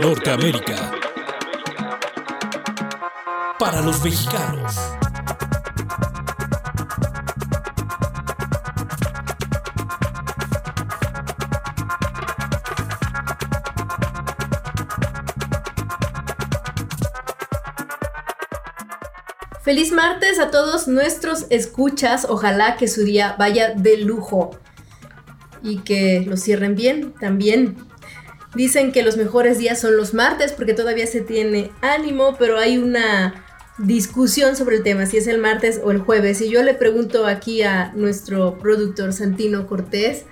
Norteamérica. Para los mexicanos. Feliz martes a todos nuestros escuchas. Ojalá que su día vaya de lujo y que lo cierren bien también. Dicen que los mejores días son los martes porque todavía se tiene ánimo, pero hay una discusión sobre el tema, si es el martes o el jueves. Y yo le pregunto aquí a nuestro productor Santino Cortés,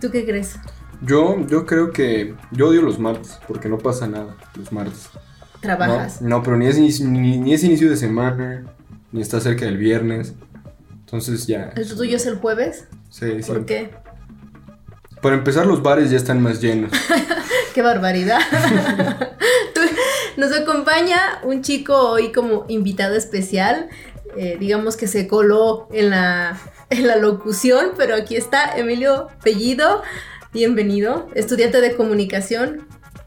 ¿tú qué crees? Yo, yo creo que yo odio los martes porque no pasa nada los martes. ¿Trabajas? No, no pero ni es, inicio- ni, ni es inicio de semana, ni está cerca del viernes. Entonces ya. ¿El tuyo es el jueves? Sí, sí. ¿Por qué? Para empezar, los bares ya están más llenos. ¡Qué barbaridad! Nos acompaña un chico hoy como invitado especial. eh, digamos que se coló en la, en la locución, pero aquí está Emilio Pellido. Bienvenido, estudiante de comunicación.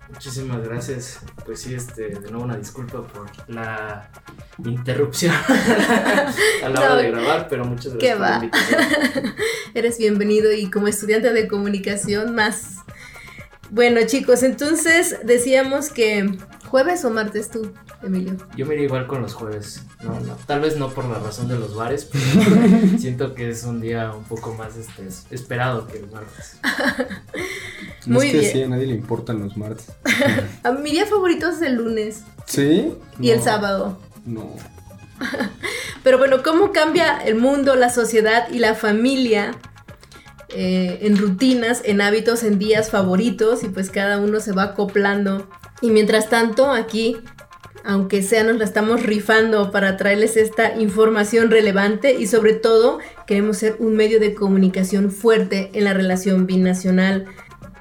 Muchísimas gracias. Pues sí, este, de nuevo una disculpa por la interrupción a la hora No, de grabar, pero muchas ¿qué gracias por la invitación. Eres bienvenido y como estudiante de comunicación más. Bueno chicos, entonces decíamos que jueves o martes tú, Emilio. Yo me iría igual con los jueves. No, no, tal vez no por la razón de los bares, pero siento que es un día un poco más este, esperado que el martes. No Muy es que bien. sí, a nadie le importan los martes. A mi día favorito es el lunes ¿Sí? y el sábado. No. Pero bueno, ¿cómo cambia el mundo, la sociedad y la familia eh, en rutinas, en hábitos, en días favoritos? Y pues cada uno se va acoplando. Y mientras tanto, aquí, aunque sea, nos la estamos rifando para traerles esta información relevante y sobre todo queremos ser un medio de comunicación fuerte en la relación binacional.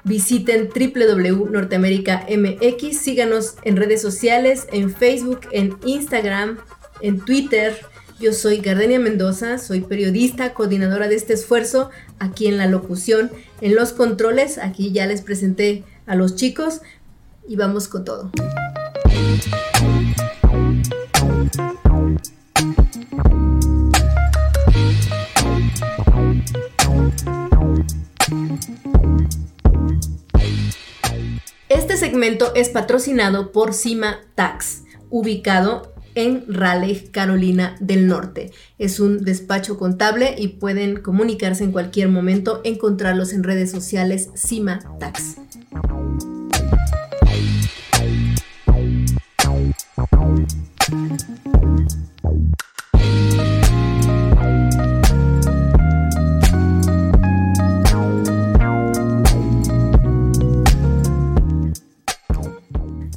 Visiten www.norteamerica MX, síganos en redes sociales, en Facebook, en Instagram, en Twitter. Yo soy Gardenia Mendoza, soy periodista, coordinadora de este esfuerzo aquí en la locución, en los controles. Aquí ya les presenté a los chicos y vamos con todo. Este segmento es patrocinado por Cima Tax, ubicado en Raleigh, Carolina del Norte. Es un despacho contable y pueden comunicarse en cualquier momento, encontrarlos en redes sociales Cima Tax.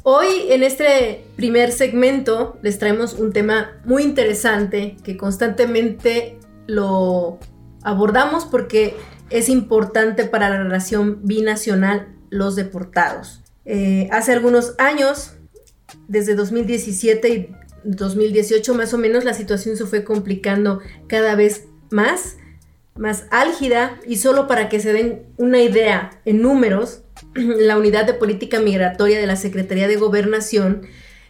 Hoy en este primer segmento les traemos un tema muy interesante que constantemente lo abordamos porque es importante para la relación binacional los deportados. Eh, hace algunos años, desde 2017 y 2018 más o menos, la situación se fue complicando cada vez más, más álgida y solo para que se den una idea en números, la Unidad de Política Migratoria de la Secretaría de Gobernación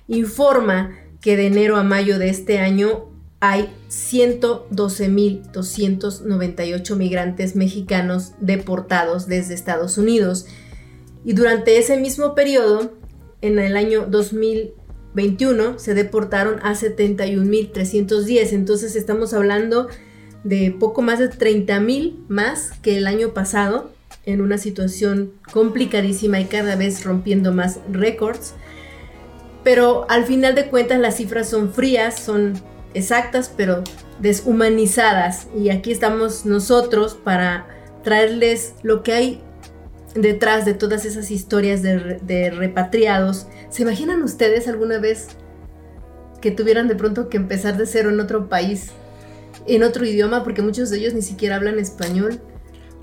informa que de enero a mayo de este año hay 112.298 migrantes mexicanos deportados desde Estados Unidos. Y durante ese mismo periodo, en el año 2021, se deportaron a 71.310. Entonces estamos hablando de poco más de 30.000 más que el año pasado en una situación complicadísima y cada vez rompiendo más récords. Pero al final de cuentas las cifras son frías, son exactas, pero deshumanizadas. Y aquí estamos nosotros para traerles lo que hay detrás de todas esas historias de, re- de repatriados. ¿Se imaginan ustedes alguna vez que tuvieran de pronto que empezar de cero en otro país, en otro idioma? Porque muchos de ellos ni siquiera hablan español.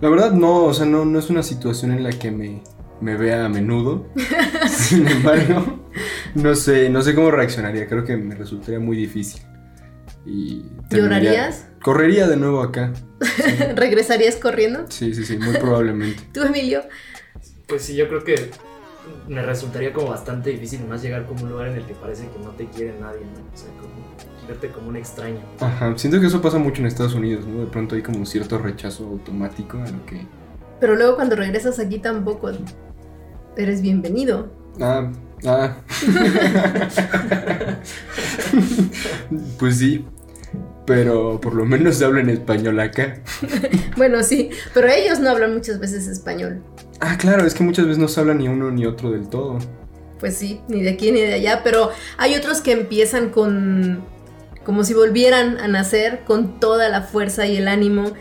La verdad no, o sea, no, no es una situación en la que me, me vea a menudo. Sin embargo, no sé, no sé cómo reaccionaría. Creo que me resultaría muy difícil. Y terminaría- ¿Llorarías? Correría de nuevo acá. ¿Regresarías corriendo? Sí, sí, sí, muy probablemente. ¿Tú, Emilio? Pues sí, yo creo que me resultaría como bastante difícil más llegar como un lugar en el que parece que no te quiere nadie, ¿no? O sea, como verte como un extraño. Ajá, siento que eso pasa mucho en Estados Unidos, ¿no? De pronto hay como cierto rechazo automático a lo que... Pero luego cuando regresas aquí tampoco eres bienvenido. Ah, ah. pues sí, pero por lo menos se habla en español acá. bueno, sí, pero ellos no hablan muchas veces español. Ah, claro, es que muchas veces no se habla ni uno ni otro del todo. Pues sí, ni de aquí ni de allá, pero hay otros que empiezan con como si volvieran a nacer con toda la fuerza y el ánimo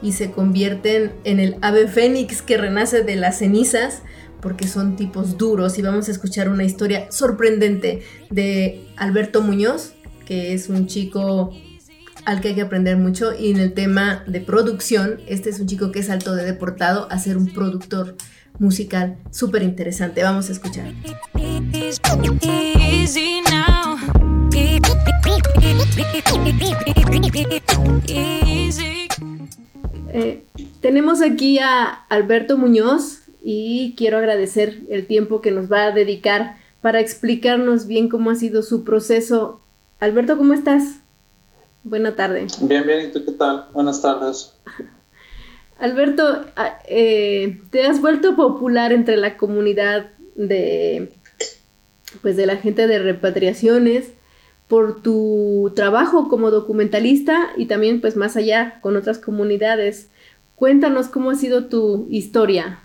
y se convierten en el ave fénix que renace de las cenizas porque son tipos duros y vamos a escuchar una historia sorprendente de Alberto Muñoz, que es un chico al que hay que aprender mucho y en el tema de producción, este es un chico que es alto de deportado a ser un productor musical súper interesante. Vamos a escuchar. Eh, tenemos aquí a Alberto Muñoz y quiero agradecer el tiempo que nos va a dedicar para explicarnos bien cómo ha sido su proceso. Alberto, ¿cómo estás? Buena tarde. Bien, bien, ¿y tú qué tal? Buenas tardes. Alberto, ah, eh, te has vuelto popular entre la comunidad de, pues de la gente de repatriaciones por tu trabajo como documentalista y también pues más allá con otras comunidades. Cuéntanos cómo ha sido tu historia.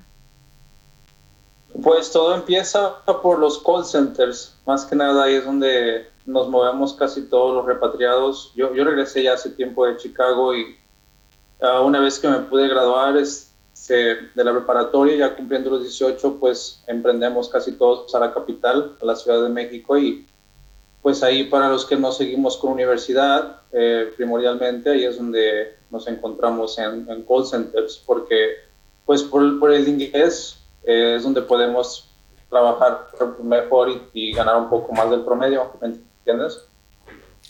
Pues todo empieza por los call centers, más que nada ahí es donde nos movemos casi todos los repatriados. Yo, yo regresé ya hace tiempo de Chicago y uh, una vez que me pude graduar este, de la preparatoria, ya cumpliendo los 18, pues emprendemos casi todos a la capital, a la Ciudad de México y pues ahí para los que no seguimos con universidad, eh, primordialmente ahí es donde nos encontramos en, call centers, porque pues por, por el inglés eh, es donde podemos trabajar mejor y, ganar un poco más del promedio, ¿me entiendes?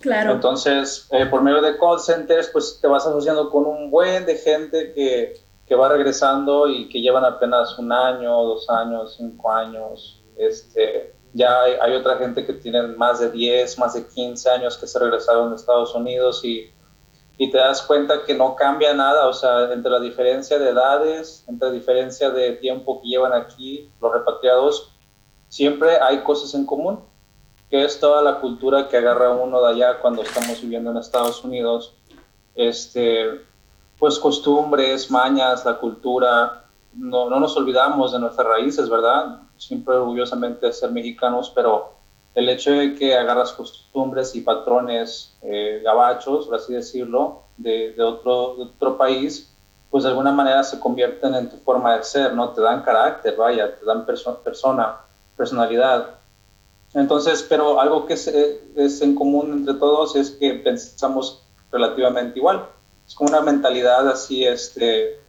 Claro. Entonces, eh, por medio de call centers, pues te vas asociando con un buen de gente que, que va regresando y que llevan apenas un año, dos años, cinco años, este, ya hay, otra gente que tiene más de 10, más de 15 años que se regresaron de Estados Unidos y, y te das cuenta que no cambia nada, o sea, entre la diferencia de edades, entre la diferencia de tiempo que llevan aquí los repatriados, siempre hay cosas en común, que es toda la cultura que agarra uno de allá cuando estamos viviendo en Estados Unidos, este, pues costumbres, mañas, la cultura, no, no nos olvidamos de nuestras raíces, ¿verdad? siempre orgullosamente ser mexicanos, pero el hecho de que agarras costumbres y patrones eh, gabachos, por así decirlo, de, otro, otro país, pues de alguna manera se convierten en tu forma de ser, ¿no? Te dan carácter, vaya, te dan persona, personalidad. Entonces, pero algo que es, es, en común entre todos es que pensamos relativamente igual. Es como una mentalidad así, este,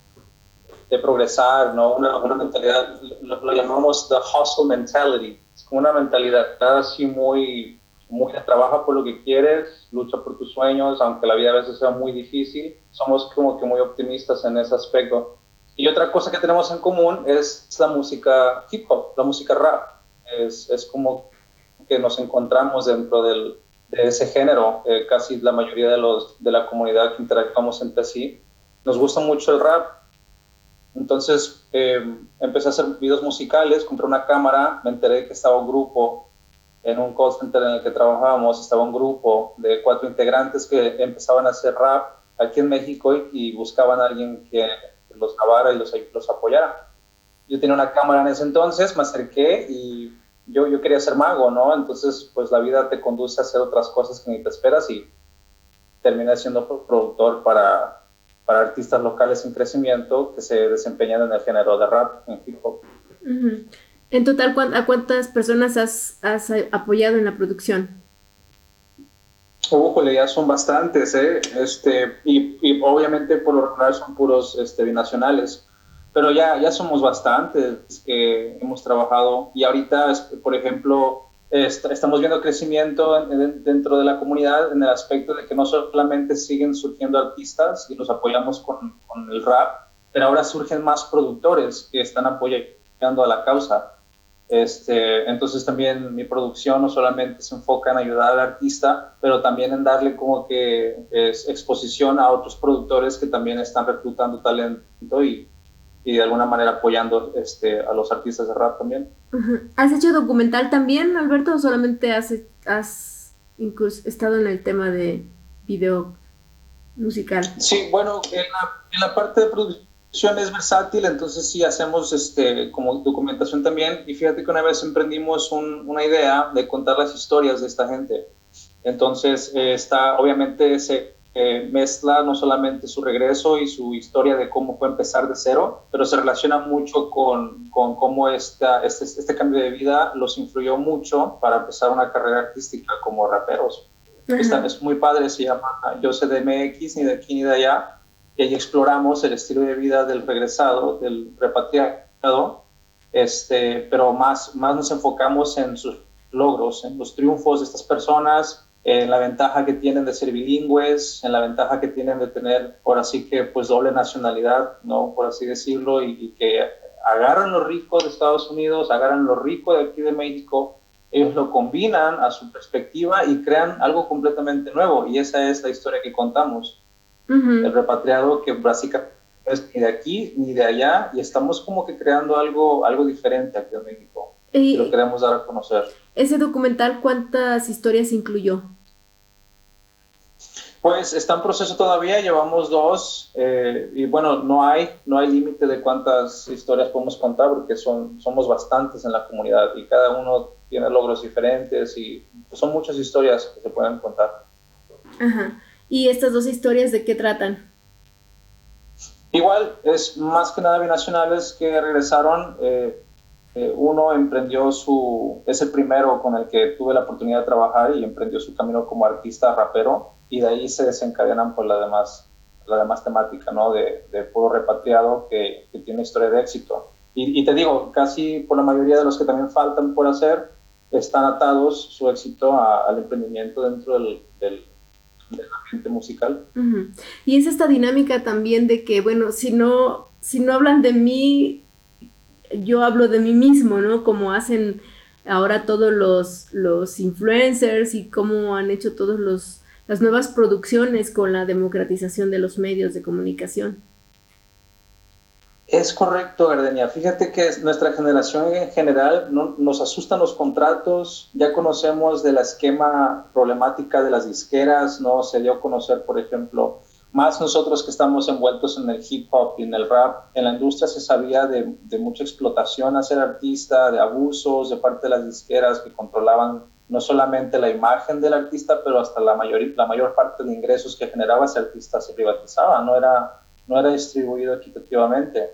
de progresar, ¿no? Una, una mentalidad, lo, llamamos the hustle mentality, es como una mentalidad así muy, muy trabaja por lo que quieres, lucha por tus sueños, aunque la vida a veces sea muy difícil, somos como que muy optimistas en ese aspecto. Y otra cosa que tenemos en común es la música hip hop, la música rap. Es, es como que nos encontramos dentro del, de ese género, eh, casi la mayoría de, los, de la comunidad que interactuamos entre sí. Nos gusta mucho el rap, entonces eh, empecé a hacer videos musicales, compré una cámara, me enteré que estaba un grupo en un call center en el que trabajábamos, estaba un grupo de cuatro integrantes que empezaban a hacer rap aquí en México y, buscaban a alguien que los grabara y los, los apoyara. Yo tenía una cámara en ese entonces, me acerqué y yo, yo quería ser mago, ¿no? Entonces, pues la vida te conduce a hacer otras cosas que ni te esperas y terminé siendo productor para, para artistas locales en crecimiento que se desempeñan en el género de rap, en hip hop. En total, ¿a cuántas personas has, has apoyado en la producción? Ojo, ya son bastantes, ¿eh? Este, y, y, obviamente por lo general son puros este, binacionales, pero ya, ya somos bastantes que hemos trabajado y ahorita, por ejemplo, estamos viendo crecimiento dentro de la comunidad en el aspecto de que no solamente siguen surgiendo artistas y los apoyamos con, el rap, pero ahora surgen más productores que están apoyando a la causa. Este, entonces también mi producción no solamente se enfoca en ayudar al artista, pero también en darle como que es, exposición a otros productores que también están reclutando talento y, y de alguna manera apoyando este, a los artistas de rap también. ¿Has hecho documental también, Alberto, o solamente has, has estado en el tema de video musical? Sí, bueno, en la, en la parte de producción es versátil, entonces sí hacemos este, como documentación también. Y fíjate que una vez emprendimos una idea de contar las historias de esta gente. Entonces, eh, está, obviamente se mezcla no solamente su regreso y su historia de cómo fue empezar de cero, pero se relaciona mucho con, con cómo esta, este, este cambio de vida los influyó mucho para empezar una carrera artística como raperos. Esta, es muy padre, se llama Yo sé de MX, ni de aquí ni de allá y ahí exploramos el estilo de vida del regresado, del repatriado, este, pero más, más nos enfocamos en sus logros, en los triunfos de estas personas, en la ventaja que tienen de ser bilingües, en la ventaja que tienen de tener, por así que, pues doble nacionalidad, ¿no? Por así decirlo, y, y que agarran lo rico de Estados Unidos, agarran lo rico de aquí de México, ellos lo combinan a su perspectiva y crean algo completamente nuevo, y esa es la historia que contamos el repatriado que básicamente es ni de aquí ni de allá y estamos como que creando algo, algo diferente aquí en México. Y, lo queremos dar a conocer. ¿Ese documental cuántas historias incluyó? Pues está en proceso todavía, llevamos dos eh, y bueno, no hay, no hay límite de cuántas historias podemos contar porque son, somos bastantes en la comunidad y cada uno tiene logros diferentes y pues, son muchas historias que se pueden contar. Ajá. ¿Y estas dos historias de qué tratan? Igual, es más que nada binacionales que regresaron. Eh, eh, uno emprendió su, es el primero con el que tuve la oportunidad de trabajar y emprendió su camino como artista rapero y de ahí se desencadenan por la demás, la demás temática, ¿no? De, de puro repatriado que, que, tiene historia de éxito. Y, y, te digo, casi por la mayoría de los que también faltan por hacer, están atados su éxito al emprendimiento dentro del, del musical. Y es esta dinámica también de que, bueno, si no, si no hablan de mí, yo hablo de mí mismo, ¿no? Como hacen ahora todos los, los influencers y cómo han hecho todos los las nuevas producciones con la democratización de los medios de comunicación. Es correcto, Gardenia. Fíjate que nuestra generación en general no, nos asustan los contratos, ya conocemos de la esquema problemática de las disqueras, ¿no? Se dio a conocer, por ejemplo, más nosotros que estamos envueltos en el hip hop y en el rap, en la industria se sabía de, de mucha explotación a ser artista, de abusos de parte de las disqueras que controlaban no solamente la imagen del artista, pero hasta la mayor, la mayor parte de ingresos que generaba ese artista se privatizaba, no era no era distribuido equitativamente.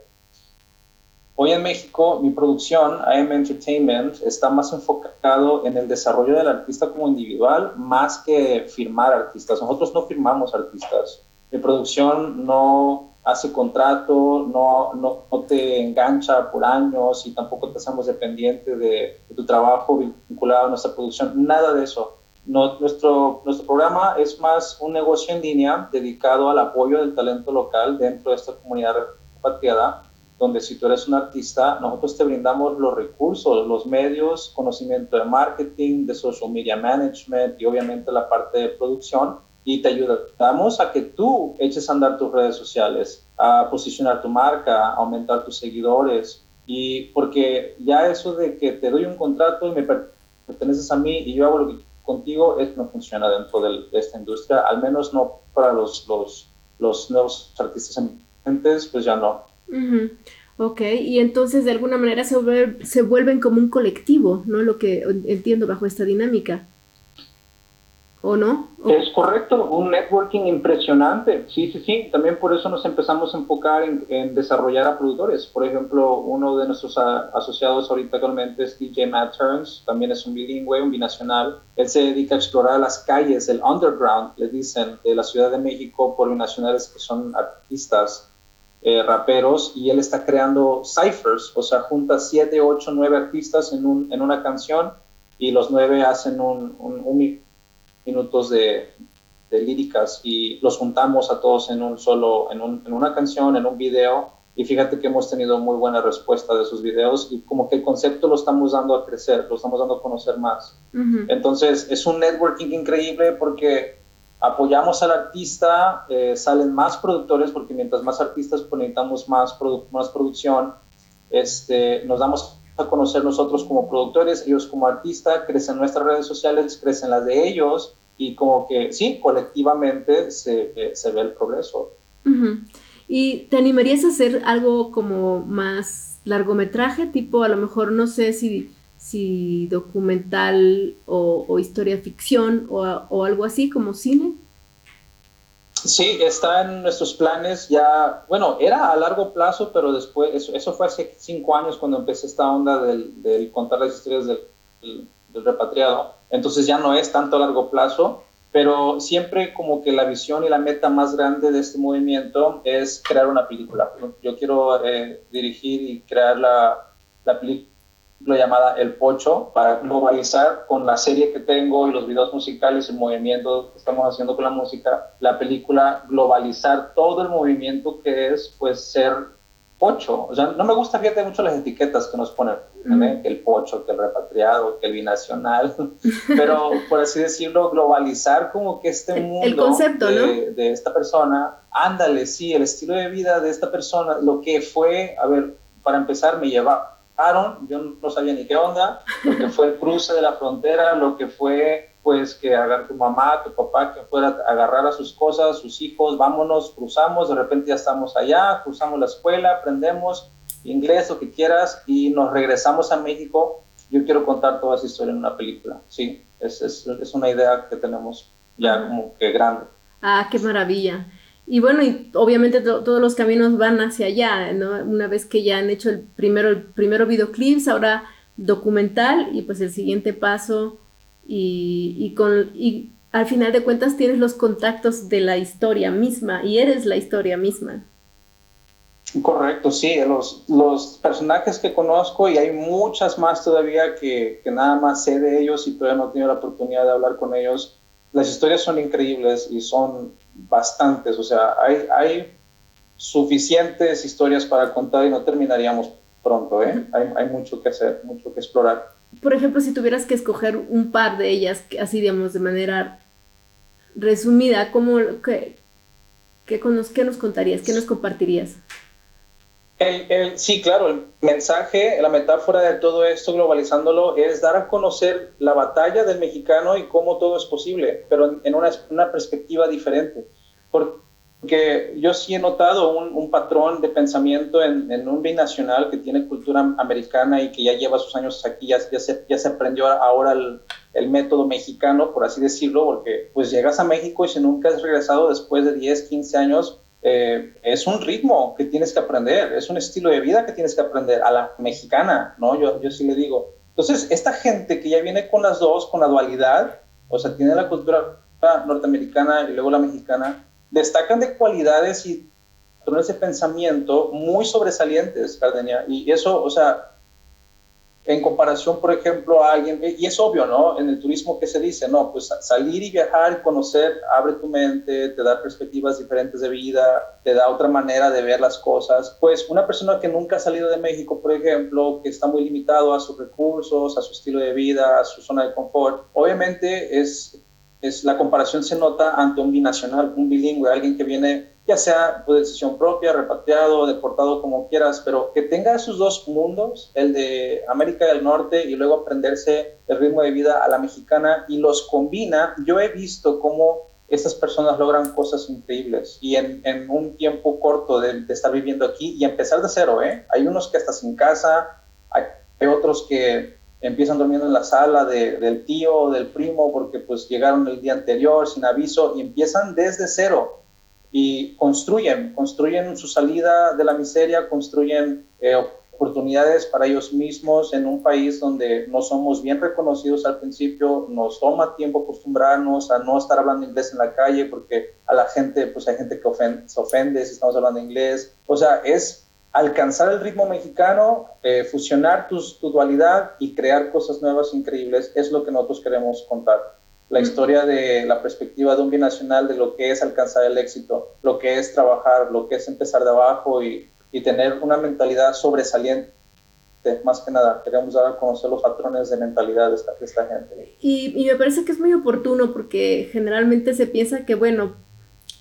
Hoy en México, mi producción, AM Entertainment, está más enfocado en el desarrollo del artista como individual, más que firmar artistas. Nosotros no firmamos artistas. Mi producción no hace contrato, no, no, te engancha por años y tampoco te hacemos dependiente de, de tu trabajo vinculado a nuestra producción. Nada de eso nuestro, nuestro programa es más un negocio en línea dedicado al apoyo del talento local dentro de esta comunidad repatriada, donde si tú eres un artista, nosotros te brindamos los recursos, los medios, conocimiento de marketing, de social media management y obviamente la parte de producción y te ayudamos a que tú eches a andar tus redes sociales, a posicionar tu marca, a aumentar tus seguidores y porque ya eso de que te doy un contrato y me perteneces a mí y yo hago lo que contigo, eso no funciona dentro de esta industria, al menos no para los, los, los nuevos artistas emergentes, pues ya no. Ok, y entonces de alguna manera se, se vuelven como un colectivo, ¿no? Lo que entiendo bajo esta dinámica. ¿O no? Es correcto, un networking impresionante. Sí, sí, sí. También por eso nos empezamos a enfocar en, desarrollar a productores. Por ejemplo, uno de nuestros asociados ahorita actualmente es DJ Matt Turns, también es un bilingüe, un binacional. Él se dedica a explorar las calles, el underground, le dicen, de la Ciudad de México por binacionales que son artistas, eh, raperos, y él está creando ciphers, o sea, junta siete, ocho, nueve artistas en, un, en una canción y los nueve hacen un, un, un minutos de, líricas y los juntamos a todos en un solo, en, una canción, en un video. Y fíjate que hemos tenido muy buena respuesta de sus videos y como que el concepto lo estamos dando a crecer, lo estamos dando a conocer más. Entonces es un networking increíble porque apoyamos al artista, eh, salen más productores porque mientras más artistas pues, necesitamos más, más producción, este, nos damos a conocer nosotros como productores, ellos como artistas, crecen nuestras redes sociales, crecen las de ellos y como que sí, colectivamente se, eh, se ve el progreso. ¿Y te animarías a hacer algo como más largometraje, tipo a lo mejor no sé si, si documental o, historia ficción o, o, algo así como cine? Sí, está en nuestros planes ya, bueno, era a largo plazo, pero después, eso, eso fue hace cinco años cuando empecé esta onda del, del contar las historias del, del repatriado, entonces ya no es tanto a largo plazo, pero siempre como que la visión y la meta más grande de este movimiento es crear una película. Yo quiero eh, dirigir y crear la, la película llamada El Pocho para globalizar con la serie que tengo y los videos musicales, el movimiento que estamos haciendo con la música, la película globalizar todo el movimiento que es pues ser pocho. O sea, no me gusta, fíjate mucho las etiquetas que nos ponen, que el pocho, que el repatriado, que el binacional, pero por así decirlo, globalizar como que este mundo el concepto, de, de, esta persona, ándale, sí, el estilo de vida de esta persona, lo que fue, a ver, para empezar, me llevaron, yo no sabía ni qué onda, lo que fue el cruce de la frontera, lo que fue pues que haga tu mamá, tu papá, que fuera a agarrar a sus cosas, sus hijos, vámonos, cruzamos, de repente ya estamos allá, cruzamos la escuela, aprendemos inglés, lo que quieras, y nos regresamos a México. Yo quiero contar toda esa historia en una película, sí, es, es, es una idea que tenemos ya como que grande. Ah, qué maravilla. Y bueno, y obviamente todos los caminos van hacia allá, ¿no? Una vez que ya han hecho el primero, el primero videoclips, ahora documental, y pues el siguiente paso y, con, y al final de cuentas tienes los contactos de la historia misma y eres la historia misma. Correcto, sí, los, los personajes que conozco y hay muchas más todavía que, que, nada más sé de ellos y todavía no he tenido la oportunidad de hablar con ellos. Las historias son increíbles y son bastantes, o sea, hay, hay suficientes historias para contar y no terminaríamos pronto, ¿eh? hay, hay mucho que hacer, mucho que explorar por ejemplo, si tuvieras que escoger un par de ellas, así digamos, de manera resumida, ¿cómo, qué, qué, qué nos contarías? ¿Qué nos compartirías? El, sí, claro, el mensaje, la metáfora de todo esto, globalizándolo, es dar a conocer la batalla del mexicano y cómo todo es posible, pero en una, perspectiva diferente. Porque que yo sí he notado un, patrón de pensamiento en, un binacional que tiene cultura americana y que ya lleva sus años aquí, ya, se, ya aprendió ahora el, el, método mexicano, por así decirlo, porque pues llegas a México y si nunca has regresado después de 10, 15 años, eh, es un ritmo que tienes que aprender, es un estilo de vida que tienes que aprender a la mexicana, ¿no? Yo, yo sí le digo. Entonces, esta gente que ya viene con las dos, con la dualidad, o sea, tiene la cultura norteamericana y luego la mexicana, destacan de cualidades y patrones de pensamiento muy sobresalientes, Cardenia. Y eso, o sea, en comparación, por ejemplo, a alguien, y es obvio, ¿no? En el turismo, ¿qué se dice? No, pues salir y viajar conocer abre tu mente, te da perspectivas diferentes de vida, te da otra manera de ver las cosas. Pues una persona que nunca ha salido de México, por ejemplo, que está muy limitado a sus recursos, a su estilo de vida, a su zona de confort, obviamente es es la comparación se nota ante un binacional, un bilingüe, alguien que viene ya sea por decisión propia, repatriado, deportado, como quieras, pero que tenga esos dos mundos, el de América del Norte y luego aprenderse el ritmo de vida a la mexicana y los combina, yo he visto cómo estas personas logran cosas increíbles y en, un tiempo corto de, estar viviendo aquí y empezar de cero, ¿eh? Hay unos que hasta sin casa, hay otros que empiezan durmiendo en la sala del tío o del primo porque pues llegaron el día anterior sin aviso y empiezan desde cero. Y construyen, construyen su salida de la miseria, construyen eh, oportunidades para ellos mismos en un país donde no somos bien reconocidos al principio, nos toma tiempo acostumbrarnos a no estar hablando inglés en la calle porque a la gente, pues hay gente que ofende, se ofende si estamos hablando inglés, o sea, es alcanzar el ritmo mexicano, eh, fusionar tu, dualidad y crear cosas nuevas increíbles es lo que nosotros queremos contar. La historia de la perspectiva de un binacional de lo que es alcanzar el éxito, lo que es trabajar, lo que es empezar de abajo y y tener una mentalidad sobresaliente. Más que nada, queremos dar a conocer los patrones de mentalidad de esta, esta gente. Y, y, me parece que es muy oportuno porque generalmente se piensa que, bueno,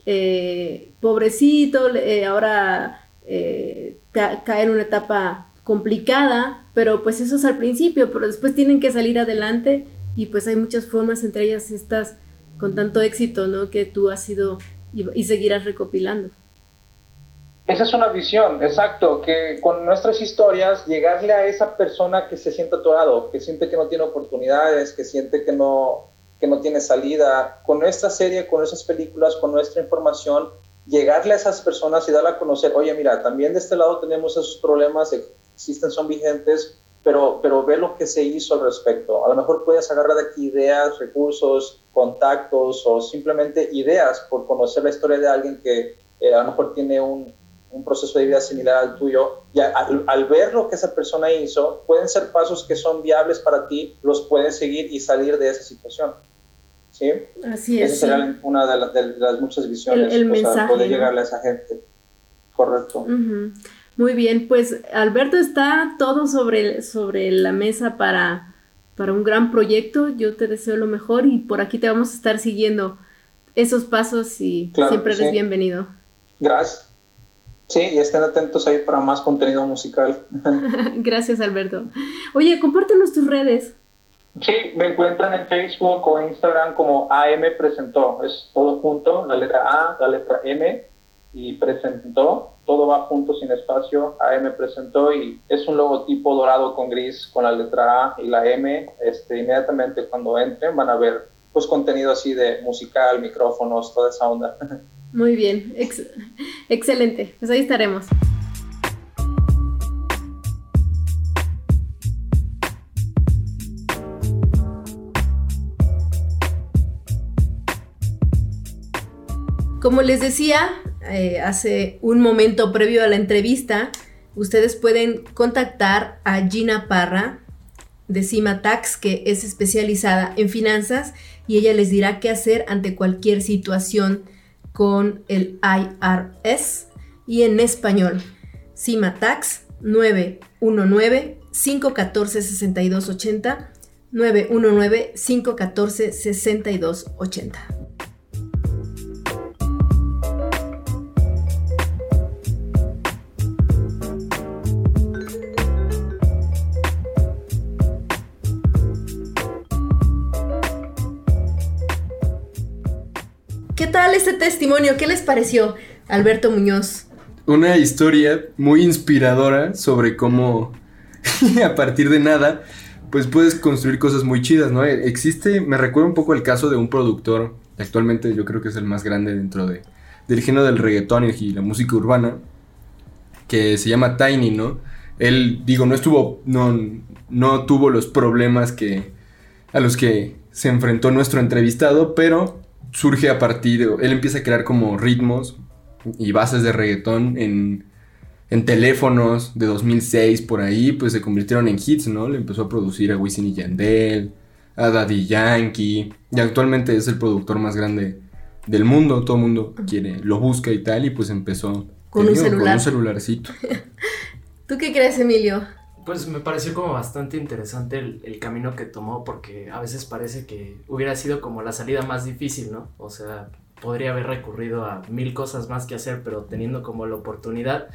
eh, pobrecito, eh, ahora eh, cae en una etapa complicada, pero pues eso es al principio, pero después tienen que salir adelante y pues hay muchas formas, entre ellas estas con tanto éxito, ¿no? Que tú has ido y, seguirás recopilando. Esa es una visión, exacto, que con nuestras historias llegarle a esa persona que se siente atorado, que siente que no tiene oportunidades, que siente que no, que no tiene salida, con nuestra serie, con nuestras películas, con nuestra información, llegarle a esas personas y darle a conocer, oye, mira, también de este lado tenemos esos problemas, existen, son vigentes, pero, pero ve lo que se hizo al respecto. A lo mejor puedes agarrar de aquí ideas, recursos, contactos o simplemente ideas por conocer la historia de alguien que eh, a lo mejor tiene un, un, proceso de vida similar al tuyo. Y al, al, ver lo que esa persona hizo, pueden ser pasos que son viables para ti, los puedes seguir y salir de esa situación. ¿Sí? Así es. Esa sería una de, las muchas visiones. El, el mensaje, poder llegarle a esa gente. Correcto. Muy bien, pues Alberto está todo sobre, sobre la mesa para, para un gran proyecto. Yo te deseo lo mejor y por aquí te vamos a estar siguiendo esos pasos y siempre eres bienvenido. Gracias. Sí, y estén atentos ahí para más contenido musical. Gracias, Alberto. Oye, compártenos tus redes. Sí, me encuentran en Facebook o Instagram como AM Presentó. Es todo junto, la letra A, la letra M y presentó, todo va junto sin espacio, AM presentó y es un logotipo dorado con gris con la letra A y la M, este, inmediatamente cuando entren van a ver pues contenido así de musical, micrófonos, toda esa onda. Muy bien, excelente, pues ahí estaremos. Como les decía, eh, hace un momento previo a la entrevista, ustedes pueden contactar a Gina Parra de Cima Tax, que es especializada en finanzas y ella les dirá qué hacer ante cualquier situación con el IRS y en español. Cima Tax 919 514 6280 919 514 6280. Testimonio? ¿Qué les pareció, Alberto Muñoz? Una historia muy inspiradora sobre cómo a partir de nada, pues puedes construir cosas muy chidas, ¿no? Existe, me recuerda un poco el caso de un productor, actualmente yo creo que es el más grande dentro de, del género del reggaetón y la música urbana, que se llama Tiny, ¿no? Él, digo, no estuvo, no, no tuvo los problemas que, a los que se enfrentó nuestro entrevistado, pero surge a partir, él empieza a crear como ritmos y bases de reggaetón en, en teléfonos de 2006 por ahí, pues se convirtieron en hits, ¿no? Le empezó a producir a Wisin y Yandel, a Daddy Yankee, y actualmente es el productor más grande del mundo, todo el mundo quiere, lo busca y tal, y pues empezó con un celular. Con un celularcito. ¿Tú qué crees, Emilio? Pues me pareció como bastante interesante el, camino que tomó porque a veces parece que hubiera sido como la salida más difícil, ¿no? O sea, podría haber recurrido a mil cosas más que hacer, pero teniendo como la oportunidad,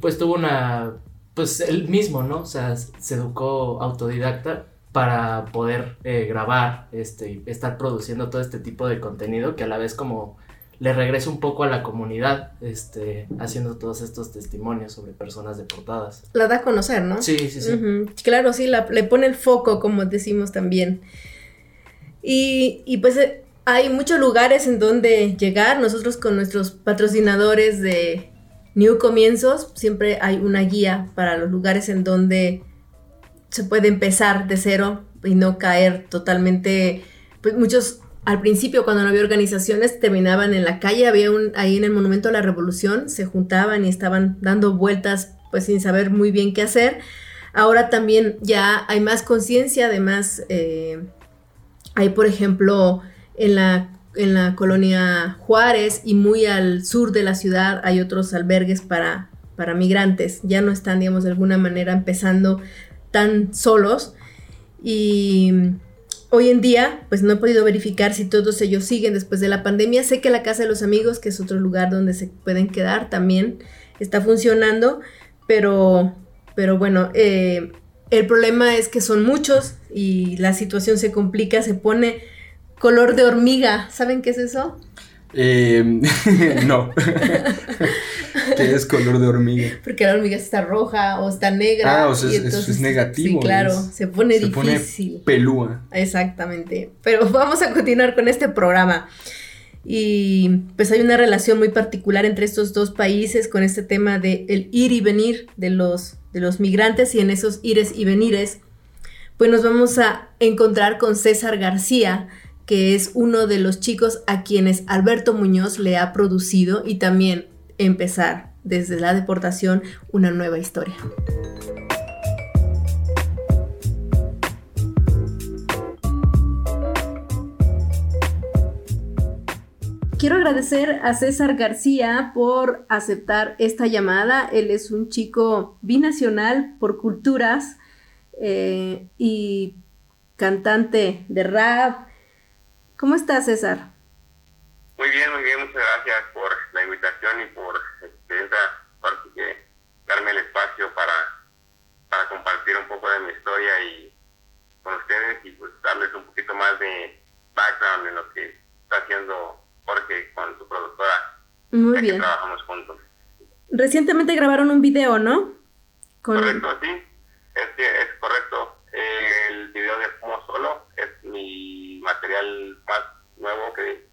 pues tuvo una, pues él mismo, ¿no? O sea, se educó autodidacta para poder eh, grabar, este, estar produciendo todo este tipo de contenido que a la vez como le regreso un poco a la comunidad, este, haciendo todos estos testimonios sobre personas deportadas. La da a conocer, ¿no? Sí, sí, sí. Claro, sí, le pone el foco, como decimos también. Y, y pues eh, hay muchos lugares en donde llegar. Nosotros con nuestros patrocinadores de New Comienzos, siempre hay una guía para los lugares en donde se puede empezar de cero y no caer totalmente, pues muchos al principio, cuando no había organizaciones, terminaban en la calle, había ahí en el Monumento a la Revolución, se juntaban y estaban dando vueltas, pues sin saber muy bien qué hacer. Ahora también ya hay más conciencia, además, eh, hay, por ejemplo, en la, en la colonia Juárez y muy al sur de la ciudad hay otros albergues para para migrantes. Ya no están, digamos, de alguna manera empezando tan solos. Y hoy en día, pues no he podido verificar si todos ellos siguen después de la pandemia. Sé que la Casa de los Amigos, que es otro lugar donde se pueden quedar, también está funcionando, pero, pero bueno, eh, el problema es que son muchos y la situación se complica, se pone color de hormiga. ¿Saben qué es eso? Eh, no. ¿Qué es color de hormiga? Porque la hormiga está roja o está negra. Ah, o sea, es, es negativo. Sí, claro, es- se pone se difícil. Pone pelúa. Exactamente. Pero vamos a continuar con este programa. Y pues hay una relación muy particular entre estos dos países con este tema de el ir y venir de los, de los migrantes y en esos ires y venires, pues nos vamos a encontrar con César García, que es uno de los chicos a quienes Alberto Muñoz le ha producido y también empezar desde la deportación una nueva historia. Quiero agradecer a César García por aceptar esta llamada. Él es un chico binacional por culturas eh, y cantante de rap. ¿Cómo estás, César? Muy bien, muy bien, muchas gracias por la invitación y por este, esa parte que darme el espacio para, para compartir un poco de mi historia y con ustedes y pues darles un poquito más de background en lo que está haciendo Jorge con su productora, Muy ya que bien. trabajamos juntos. Recientemente grabaron un video, ¿no? Con... Correcto, sí, es, que es correcto. Eh, el video de Fumo Solo es mi material más nuevo que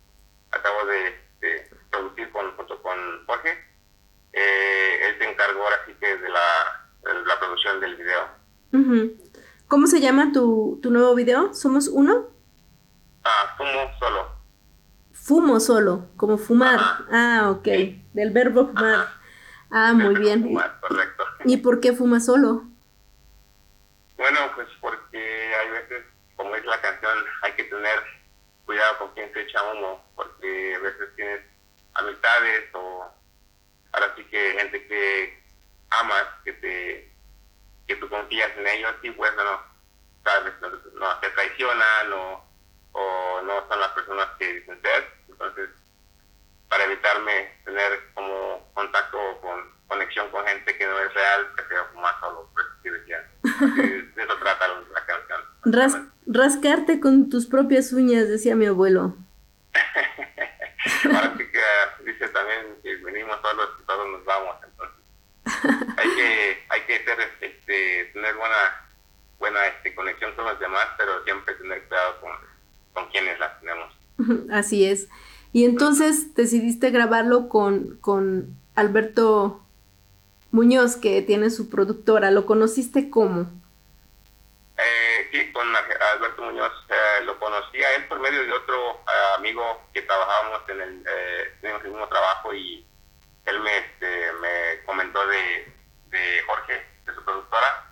acabo de, de producir con, junto con Jorge. Eh, él se encargó ahora sí que de la, de la producción del video. ¿Cómo se llama tu, tu nuevo video? ¿Somos uno? Ah, Fumo Solo. Fumo solo, como fumar. Ajá. Ah, ok. Del verbo fumar. Ah, muy bien. Fumar, correcto. ¿Y por qué fuma solo? Bueno, pues porque hay veces, como es la canción, hay tener cuidado con quién se echa humo, porque a veces tienes amistades o ahora sí que gente que amas, que te que tú confías en ellos y pues no, sabes, no, no te traicionan o, o no son las personas que dicen ser, entonces para evitarme tener como contacto o con conexión con gente que no es real, prefiero fumar solo, pues sí decía. De eso trata la canción. Ras- rascarte con tus propias uñas, decía mi abuelo. Ahora sí que dice también que venimos solos y todos nos vamos, entonces hay que, hay que ser, este, tener buena, buena este, conexión con los demás, pero siempre tener cuidado con, con quienes las tenemos. Así es. Y entonces decidiste grabarlo con, con Alberto Muñoz, que tiene su productora. ¿Lo conociste cómo? Eh, sí, con Al- Alberto Muñoz eh, lo conocí a él por medio de otro eh, amigo que trabajábamos en el, eh, el mismo trabajo y él me, este, me comentó de, de Jorge, de su productora.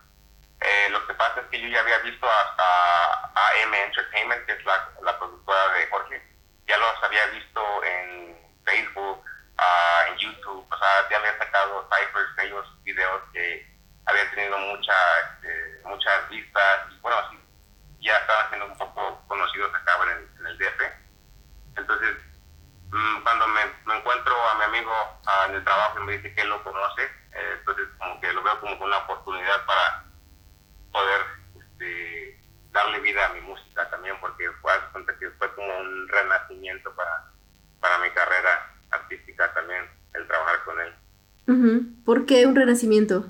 Eh, lo que pasa es que yo ya había visto a, a, AM Entertainment, que es la, la productora de Jorge, ya los había visto en Facebook, ah, en YouTube, o sea, ya había sacado ciphers ellos, videos que habían tenido mucha, este, muchas vistas y bueno, así ya estaban siendo un poco conocidos acá en el, en el DF. Entonces, mm, cuando me, me encuentro a mi amigo ah, en el trabajo y me dice que él lo conoce, eh, entonces como que lo veo como una oportunidad para poder este, darle vida a mi música también, porque fue, que fue como un renacimiento para, para mi carrera artística también, el trabajar con él. ¿Por qué un renacimiento?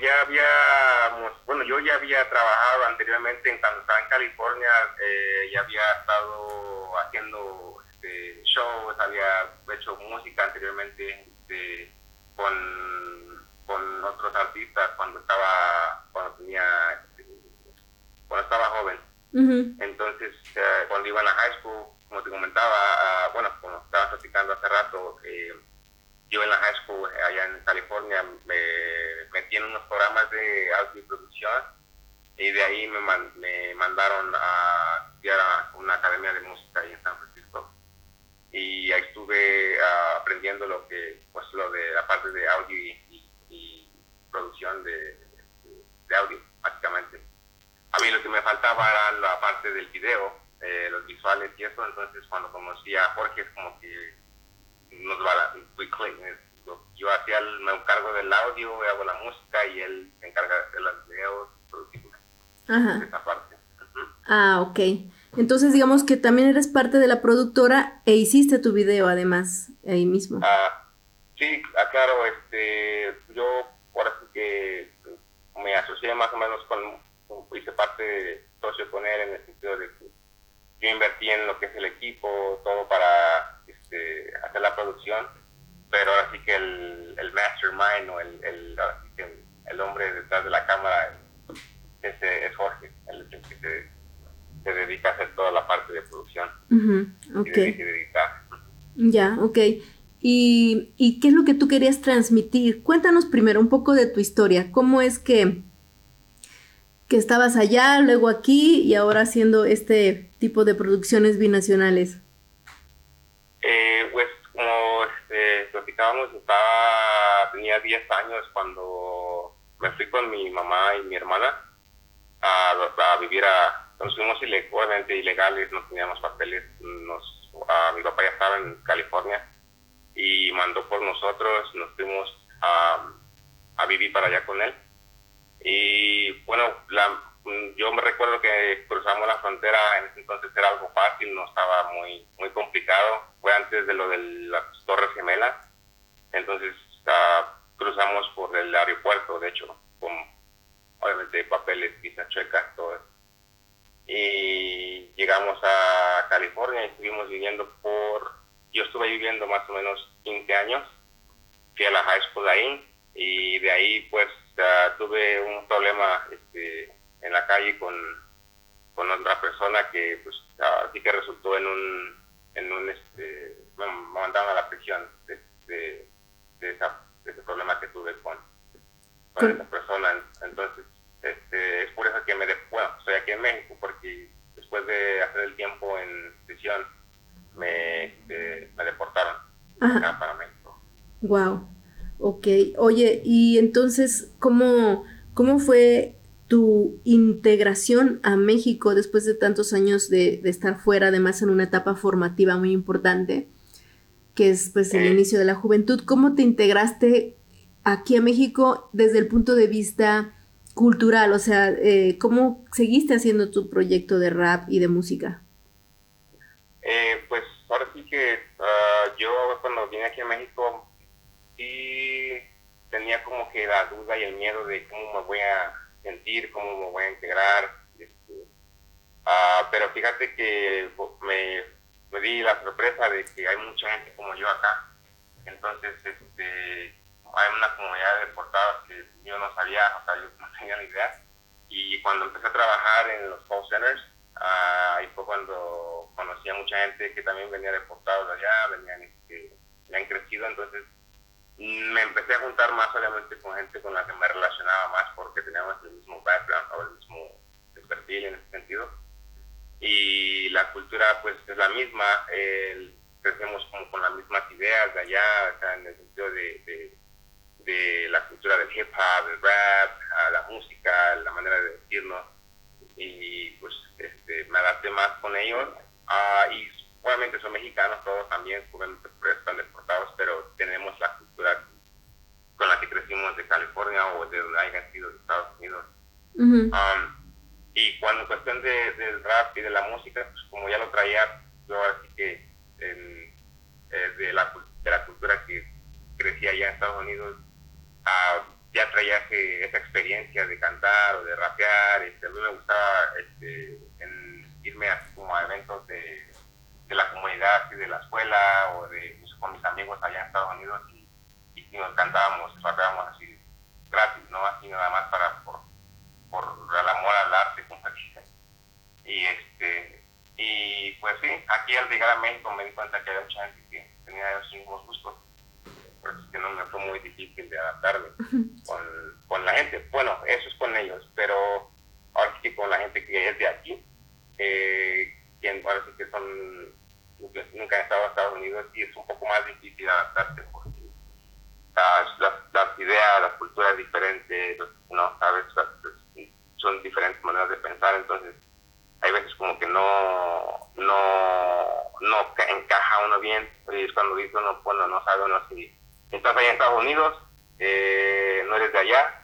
Ya habíamos, bueno, yo ya había trabajado anteriormente en cuando estaba en California, eh, ya había estado haciendo este, shows, había hecho música anteriormente este, con, con otros artistas cuando estaba, cuando tenía, este, cuando estaba joven. Entonces, eh, cuando iba a la high school, como te comentaba, ah, bueno, como estaba platicando hace rato, eh, yo en la high school eh, allá en California me metí en unos programas de audio y producción y de ahí me, man- me mandaron a estudiar a una academia de música ahí en San Francisco. y ahí estuve ah, aprendiendo lo que, pues lo de la parte de audio y, y producción de, de audio, básicamente. A mí lo que me faltaba era la parte del video, eh, los visuales y eso, entonces cuando conocí a Jorge es como que nos va la, yo hacía el, me encargo del audio, hago la música y él se encarga de hacer los videos, productivos, Ajá. esa parte. Ah, ok. Entonces digamos que también eres parte de la productora e hiciste tu video además ahí mismo. Ah, sí, ah, claro, este, yo ahora sí que me asocié más o menos con, con- hice parte de socio con él en el sentido de que yo invertí en lo que es el equipo, todo para este, hacer la producción, pero ahora sí que el, el mastermind o el, el, el, hombre detrás de la cámara ese es Jorge, el, que se, se dedica a hacer toda la parte de producción y de, y de editar. Ya, ok. ¿Y, ¿Y qué es lo que tú querías transmitir? Cuéntanos primero un poco de tu historia. ¿Cómo es que, que estabas allá, luego aquí y ahora haciendo este tipo de producciones binacionales? Eh, pues como este, platicábamos, estaba, tenía 10 años cuando me fui con mi mamá y mi hermana a, a vivir a, nos fuimos ile- obviamente ilegales, no teníamos papeles, nos, a, mi papá ya estaba en California y mandó por nosotros, nos fuimos a, a vivir para allá con él. Y bueno, la, yo me recuerdo que cruzamos la frontera, en ese entonces era algo fácil, no estaba muy, muy complicado. Fue antes de lo de las Torres Gemelas. Entonces ah, cruzamos por el aeropuerto, de hecho, con obviamente papeles, visa chueca, todo. Y llegamos a California y estuvimos viviendo por, yo estuve viviendo más o menos 15 años. Fui a la high school ahí y de ahí pues ah, tuve un problema este, en la calle con, con otra persona que pues ah, sí que resultó en un, en un este, me mandaron a la prisión de, de, de esa- de ese problema que tuve con, esa persona. Entonces, este, es por eso que me, de, bueno, estoy aquí en México porque después de hacer el tiempo en prisión me, este, me deportaron acá para México. Wow. Ok. Oye, y entonces, ¿cómo, cómo fue tu integración a México después de tantos años de, de estar fuera, además en una etapa formativa muy importante, que es pues el Eh. inicio de la juventud? ¿Cómo te integraste aquí a México desde el punto de vista cultural? O sea, eh, ¿cómo seguiste haciendo tu proyecto de rap y de música? Eh, pues ahora sí que ah, yo cuando vine aquí a México sí tenía como que la duda y el miedo de cómo me voy a sentir, cómo me voy a integrar. este, ah, pero fíjate que me, me di la sorpresa de que hay mucha gente como yo acá. Entonces, este, hay una comunidad de deportados que yo no sabía, o sea, yo no tenía ni idea. Y cuando empecé a trabajar en los call centers, ah, ahí fue cuando conocí a mucha gente que también venía deportados de allá, venían, este, habían crecido, entonces me empecé a juntar más obviamente con gente con la que me relacionaba más porque teníamos el mismo background o el mismo perfil en ese sentido. Y la cultura pues es la misma, el- crecemos como con las mismas ideas de allá, o sea, en el sentido de, de, de la cultura del hip hop, del rap, a la música, la manera de decirnos y pues este, me adapté más con ellos Ah, y obviamente son mexicanos todos también, están deportados, pero tenemos la cultura con la que crecimos de California o de donde hayan sido de Estados Unidos. Ujú. Um, y cuando cuestión de, del rap y de la música, pues como ya lo traía, yo así que eh, de, la, de la cultura que crecí allá en Estados Unidos, ah, ya traía ese- esa experiencia de cantar o de rapear. Este, a mí me gustaba este, irme así como a eventos de, de la comunidad, así de la escuela o de pues, con mis amigos allá en Estados Unidos y, y, nos cantábamos, rapeábamos así gratis, ¿no? Así nada más para por, por el amor al arte. Y este, y pues sí, aquí al llegar a México me di cuenta que había mucha gente que tenía esos mismos gustos. Por eso es que no me fue muy difícil de adaptarme con, con la gente. Bueno, eso es con ellos, pero ahora sí con la gente que es de aquí, eh, quien ahora sí que son nunca han estado en Estados Unidos y es un poco más difícil adaptarse porque las, las, las ideas, las culturas diferentes, no, sabes, son diferentes maneras de pensar, entonces como que no, no, no encaja uno bien, y es cuando dice uno, bueno, no sabe uno si estás allá en Estados Unidos, eh, no eres de allá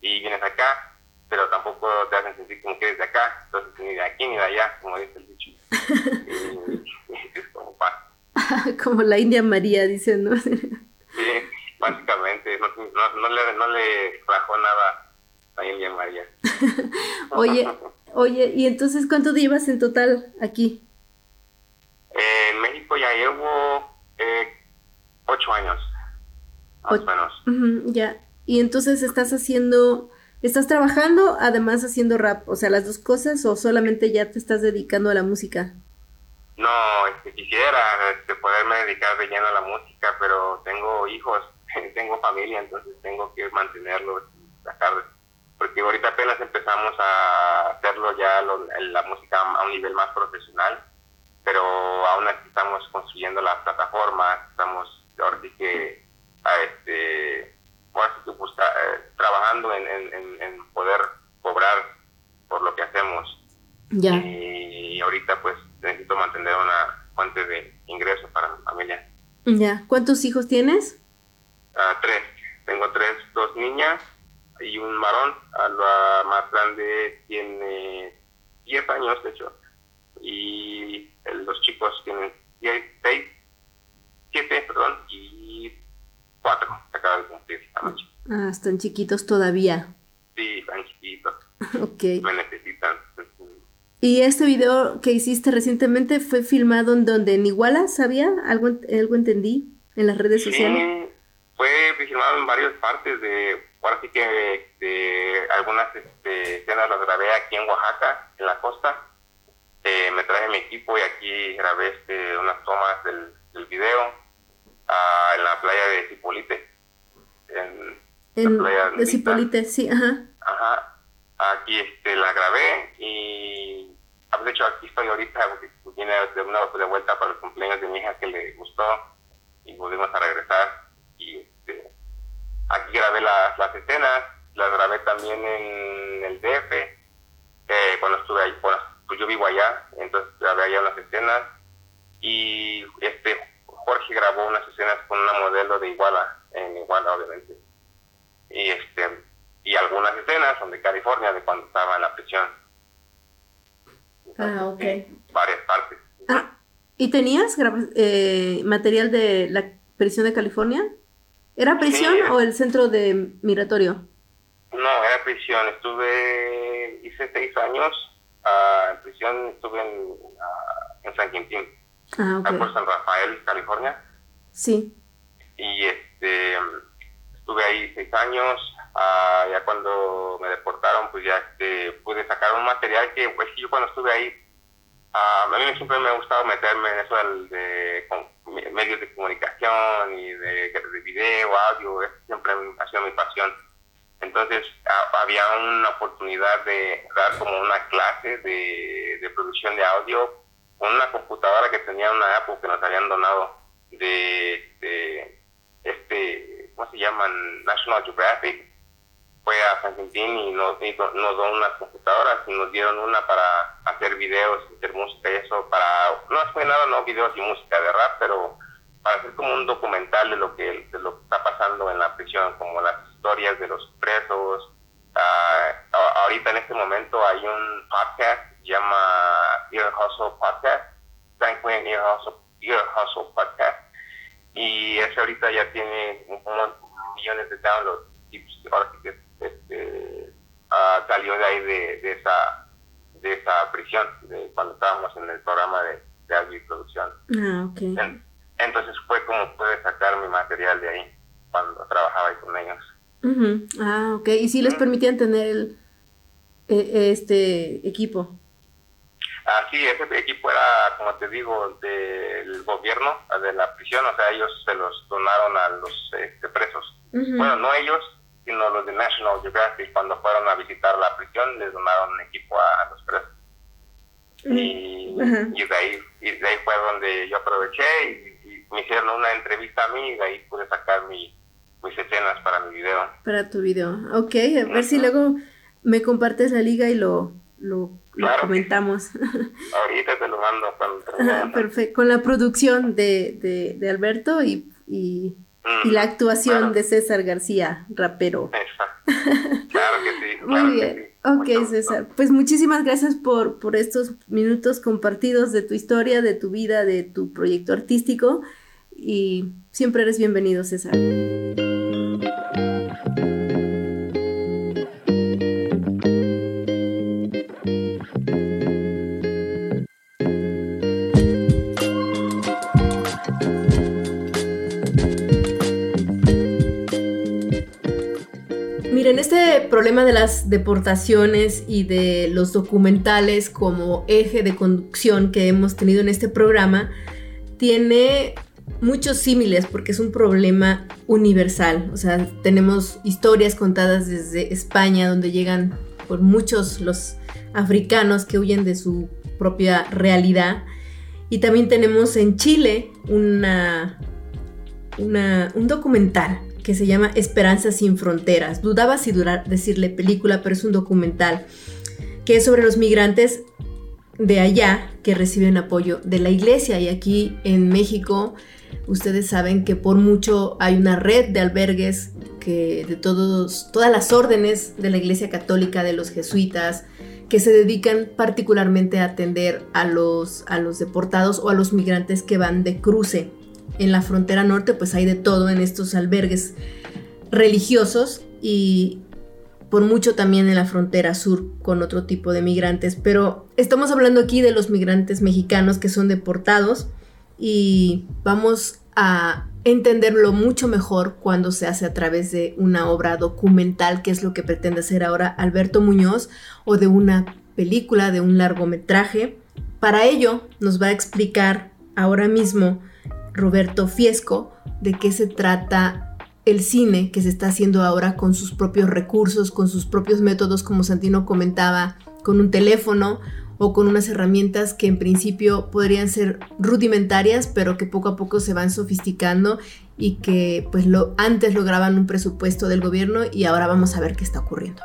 y vienes acá, pero tampoco te hacen sentir como que eres de acá, entonces ni de aquí ni de allá, como dice el dicho. es como pasa. Como la India María, dice, ¿no? Sí, básicamente, no, no, no le, no le trajo nada a India María. Oye, oye, ¿y entonces cuánto llevas en total aquí? Eh, en México ya llevo eh, ocho años, más o menos. Ya. Y entonces estás haciendo, estás trabajando, además haciendo rap, o sea, las dos cosas, o solamente ya te estás dedicando a la música. No, este, quisiera este, poderme dedicar de lleno a la música, pero tengo hijos, tengo familia, entonces tengo que mantenerlos, sacar, porque ahorita apenas empezamos a hacerlo ya lo- la música a un nivel más profesional, pero aún así estamos construyendo las plataformas, estamos ahora sí que, a este, busca- eh, trabajando en, en, en- poder cobrar por lo que hacemos Ya. y ahorita pues necesito mantener una fuente de ingreso para mi familia. Ya. ¿Cuántos hijos tienes? Ah, tres, tengo tres, dos niñas y un varón, la más grande tiene 10 años de hecho y los chicos tienen 6, 7, perdón, y 4, acaba de cumplir anoche. Ah, están chiquitos todavía. Sí, están chiquitos, Ok. me necesitan. ¿Y este video que hiciste recientemente fue filmado en donde en Iguala, ¿sabía? ¿Algo, algo entendí en las redes sociales? Sí, fue filmado en varias partes de, ahora sí que de algunas este, escenas las grabé aquí en Oaxaca, en la costa. Eh, me traje mi equipo y aquí grabé este, unas tomas del, del video ah, en la playa de Cipolite. En, En, la playa de. Cipolite, sí, ajá. Ajá. Aquí este, la grabé y ah, de hecho aquí estoy ahorita porque vine de una de vuelta para el cumpleaños de mi hija que le gustó y volvimos a regresar aquí grabé las, las escenas, las grabé también en el DF eh, cuando estuve ahí, bueno, pues yo vivo allá, entonces grabé allá unas escenas y este Jorge grabó unas escenas con una modelo de Iguala, en Iguala obviamente y este y algunas escenas son de California de cuando estaba en la prisión Ah, ok. varias partes Ah, ¿y tenías eh, material de la prisión de California? ¿Era prisión Sí. o el centro de migratorio? no era prisión estuve hice seis años ah, en prisión estuve en, ah, en San Quintín Ah, ah, por. San Rafael California Sí. y este estuve ahí seis años ah, ya cuando me deportaron pues ya este, pude sacar un material que pues yo cuando estuve ahí ah, a mí siempre me ha gustado meterme en eso del- de, medios de comunicación y de, de video, audio, siempre ha sido mi pasión. Entonces había una oportunidad de dar como una clase de, de producción de audio con una computadora que tenía una Apple que nos habían donado de, de este, ¿cómo se llaman? National Geographic. Fue a San Quintín y nos, y nos dio unas computadoras y nos dieron una para hacer videos, hacer música y eso, para, no fue nada, no videos y música de rap, pero para hacer como un documental de lo que, lo que está pasando en la prisión, como las historias de los presos. A- ahorita en este momento hay un podcast, se llama Ear Hustle Podcast, Franklin Ear Hustle, Ear Hustle Podcast, y ese ahorita ya tiene un- unos millones de downloads, y pues, ahora sí que este, ah, salió de ahí de, de esa de esa prisión, de cuando estábamos en el programa de, de audio y producción. Ah, ok. En- Entonces fue como pude sacar mi material de ahí cuando trabajaba ahí con ellos. Ah, ok. ¿Y si les permitían tener el, eh, este equipo? Ah, sí, ese equipo era, como te digo, del gobierno, de la prisión, o sea, ellos se los donaron a los este, presos. Bueno, no ellos, sino los de National Geographic, cuando fueron a visitar la prisión, les donaron un equipo a, los presos. y, Ajá. y de ahí y de ahí fue donde yo aproveché y, y me hicieron una entrevista a mí y de ahí pude sacar mi, mis escenas para mi video. Para tu video. Ok, a ver si luego me compartes la liga y lo, lo, lo Claro. comentamos. Ahorita te lo mando cuando perfecto. Con la producción de, de, de Alberto y, y, y la actuación Claro. de César García, rapero. Exacto. Claro que sí. Muy que bien. sí. Ok, Mucho gusto. César. Pues muchísimas gracias por, por estos minutos compartidos de tu historia, de tu vida, de tu proyecto artístico. Y siempre eres bienvenido, César. Miren, este problema de las deportaciones y de los documentales como eje de conducción que hemos tenido en este programa tiene muchos símiles porque es un problema universal. O sea, tenemos historias contadas desde España donde llegan por muchos los africanos que huyen de su propia realidad. Y también tenemos en Chile una, un documental que se llama Esperanza sin Fronteras. Dudaba si durar, decirle película, pero es un documental que es sobre los migrantes de allá que reciben apoyo de la iglesia. Y aquí en México, ustedes saben que por mucho hay una red de albergues que de todos, todas las órdenes de la iglesia católica, de los jesuitas, que se dedican particularmente a atender a los, a los deportados o a los migrantes que van de cruce. En la frontera norte pues hay de todo en estos albergues religiosos y por mucho también en la frontera sur con otro tipo de migrantes. Pero estamos hablando aquí de los migrantes mexicanos que son deportados y vamos a entenderlo mucho mejor cuando se hace a través de una obra documental, que es lo que pretende hacer ahora Alberto Muñoz, o de una película, de un largometraje. Para ello nos va a explicar ahora mismo Roberto Fiesco de qué se trata el cine que se está haciendo ahora con sus propios recursos, con sus propios métodos, como Santino comentaba, con un teléfono o con unas herramientas que en principio podrían ser rudimentarias, pero que poco a poco se van sofisticando y que pues antes lograban un presupuesto del gobierno y ahora vamos a ver qué está ocurriendo.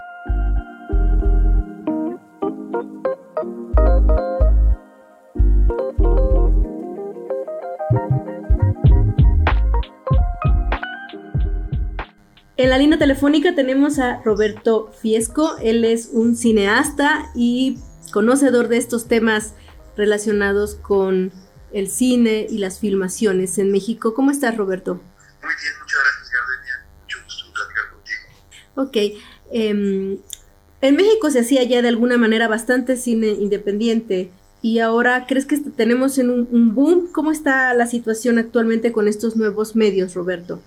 En la línea telefónica tenemos a Roberto Fiesco. Él es un cineasta y conocedor de estos temas relacionados con el cine y las filmaciones en México. ¿Cómo estás, Roberto? Muy bien, muchas gracias, Gardenia. Mucho gusto platicar contigo. Ok. em, en México se hacía ya de alguna manera bastante cine independiente y ahora crees que tenemos en un, un boom. ¿Cómo está la situación actualmente con estos nuevos medios, Roberto?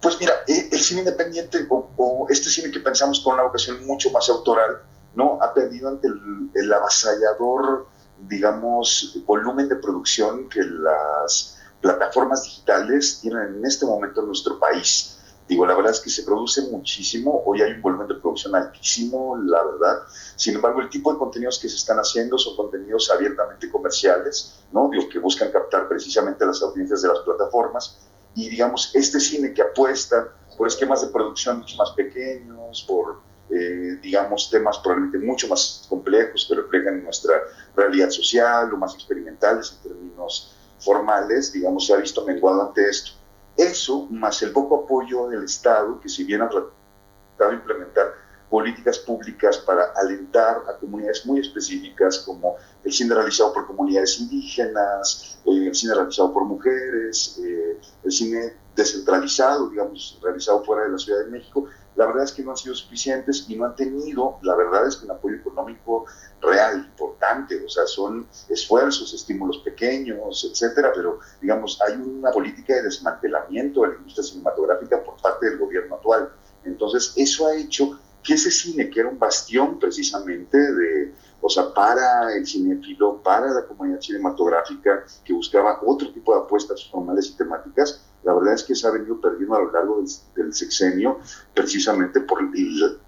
Pues mira, eh, el cine independiente o, o este cine que pensamos con una vocación mucho más autoral, ¿no? Ha perdido ante el, el avasallador, digamos, volumen de producción que las plataformas digitales tienen en este momento en nuestro país. Digo, la verdad es que se produce muchísimo, hoy hay un volumen de producción altísimo, la verdad. Sin embargo, el tipo de contenidos que se están haciendo son contenidos abiertamente comerciales, ¿no? Digo, que buscan captar precisamente las audiencias de las plataformas y digamos, este cine que apuesta por esquemas de producción mucho más pequeños, por, eh, digamos, temas probablemente mucho más complejos que reflejan nuestra realidad social o más experimentales en términos formales, digamos, se ha visto menguado ante esto. Eso, más el poco apoyo del Estado, que si bien ha tratado de implementar políticas públicas para alentar a comunidades muy específicas como el cine realizado por comunidades indígenas, eh, el cine realizado por mujeres, eh, el cine descentralizado, digamos, realizado fuera de la Ciudad de México, la verdad es que no han sido suficientes y no han tenido, la verdad es que un apoyo económico real, importante, o sea, son esfuerzos, estímulos pequeños, etcétera, pero digamos, hay una política de desmantelamiento de la industria cinematográfica por parte del gobierno actual. Entonces, eso ha hecho que ese cine, que era un bastión precisamente de, o sea, para el cinéfilo, para la comunidad cinematográfica que buscaba otro tipo de apuestas formales y temáticas, la verdad es que se ha venido perdiendo a lo largo del, del sexenio precisamente por el,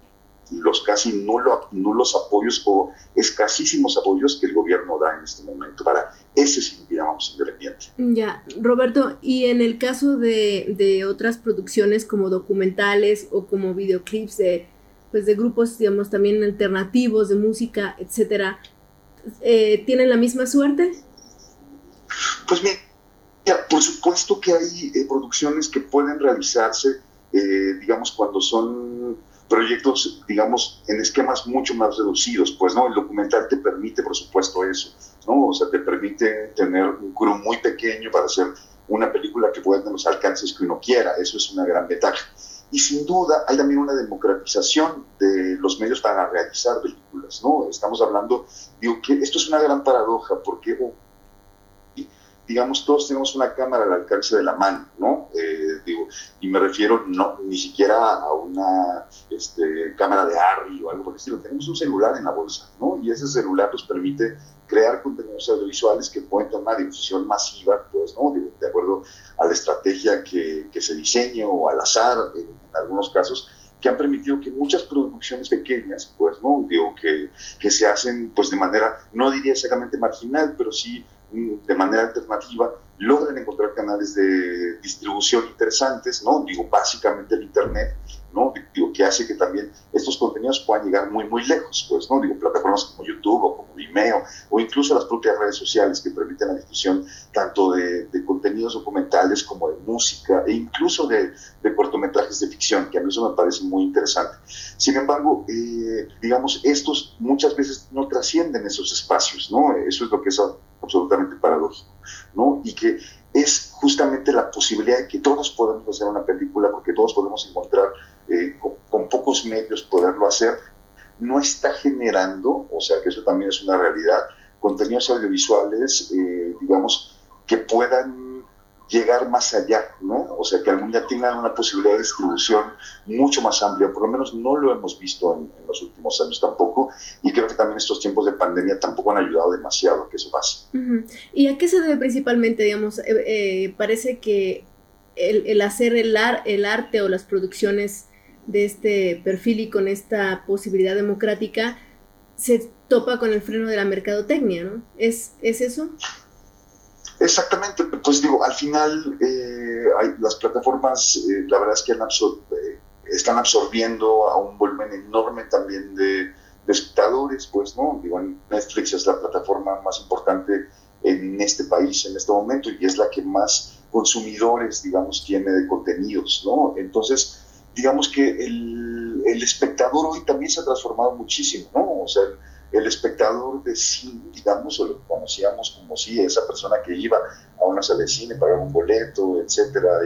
los casi nulo, nulos apoyos o escasísimos apoyos que el gobierno da en este momento para ese sí llamamos independiente. Ya, Roberto, y en el caso de, de, otras producciones como documentales o como videoclips de, pues de grupos, digamos, también alternativos de música, etcétera, eh, ¿tienen la misma suerte? Pues mira, por supuesto que hay eh, producciones que pueden realizarse, eh, digamos, cuando son proyectos, digamos, en esquemas mucho más reducidos, pues, ¿no? El documental te permite, por supuesto, eso, ¿no? O sea, te permite tener un crew muy pequeño para hacer una película que pueda tener los alcances que uno quiera, eso es una gran ventaja. Y sin duda hay también una democratización de los medios para realizar películas, ¿no? Estamos hablando, digo que esto es una gran paradoja, porque digamos, todos tenemos una cámara al alcance de la mano, ¿no? Eh, y me refiero no, ni siquiera a una este, cámara de ARRI o algo por el estilo, tenemos un celular en la bolsa, ¿no? Y ese celular nos permite crear contenidos audiovisuales que pueden tener una difusión masiva, pues, ¿no? De, acuerdo a la estrategia que, que, se diseñe o al azar, en, en algunos casos, que han permitido que muchas producciones pequeñas, pues, ¿no? Digo, que, que se hacen, pues, de manera, no diría exactamente marginal, pero sí de manera alternativa logran encontrar canales de distribución interesantes, ¿no? Digo, básicamente el Internet, ¿no? Digo, que hace que también estos contenidos puedan llegar muy, muy lejos, pues, ¿no? Digo, plataformas como YouTube o como Vimeo, o incluso las propias redes sociales que permiten la difusión tanto de, contenidos documentales como de música, e incluso de, cortometrajes de ficción, que a mí eso me parece muy interesante. Sin embargo, eh, digamos, estos muchas veces no trascienden esos espacios, ¿no? Eso es lo que es absolutamente paradójico, ¿no? Y que es justamente la posibilidad de que todos podemos hacer una película, porque todos podemos encontrar eh, con, pocos medios poderlo hacer, no está generando, o sea que eso también es una realidad, contenidos audiovisuales, eh, digamos, que puedan llegar más allá, ¿no? O sea, que algún día tengan una posibilidad de distribución mucho más amplia, por lo menos no lo hemos visto en, los últimos años tampoco, y creo que también estos tiempos de pandemia tampoco han ayudado demasiado a que eso pase. ¿Y a qué se debe principalmente, digamos? Eh, eh, parece que el, hacer el, el arte o las producciones de este perfil y con esta posibilidad democrática se topa con el freno de la mercadotecnia, ¿no? ¿Es, ¿es eso? Exactamente, pues digo, al final eh, las plataformas, eh, la verdad es que eh, están absorbiendo a un volumen enorme también de, espectadores, pues, ¿no? Digo, Netflix es la plataforma más importante en este país en este momento y es la que más consumidores, digamos, tiene de contenidos, ¿no? Entonces, digamos que el espectador hoy también se ha transformado muchísimo, ¿no? O sea, el espectador de cine, digamos, o lo conocíamos como si esa persona que iba a una sala de cine, pagaba un boleto, etcétera,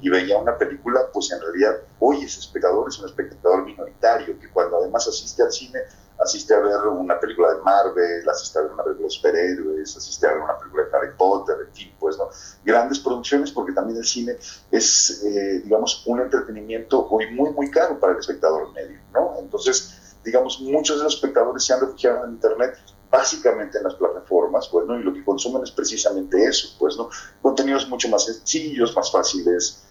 y, veía una película, pues en realidad hoy ese espectador es un espectador minoritario, que cuando además asiste al cine, asiste a ver una película de Marvel, asiste a ver una película de superhéroes, asiste a ver una película de Harry Potter, en fin, pues, ¿no? Grandes producciones, porque también el cine es, eh, digamos, un entretenimiento hoy muy, muy caro para el espectador medio, ¿no? Entonces, digamos, muchos de los espectadores se han refugiado en Internet básicamente en las plataformas, pues, ¿no? Y lo que consumen es precisamente eso, pues, ¿no? Contenidos mucho más sencillos, más fáciles,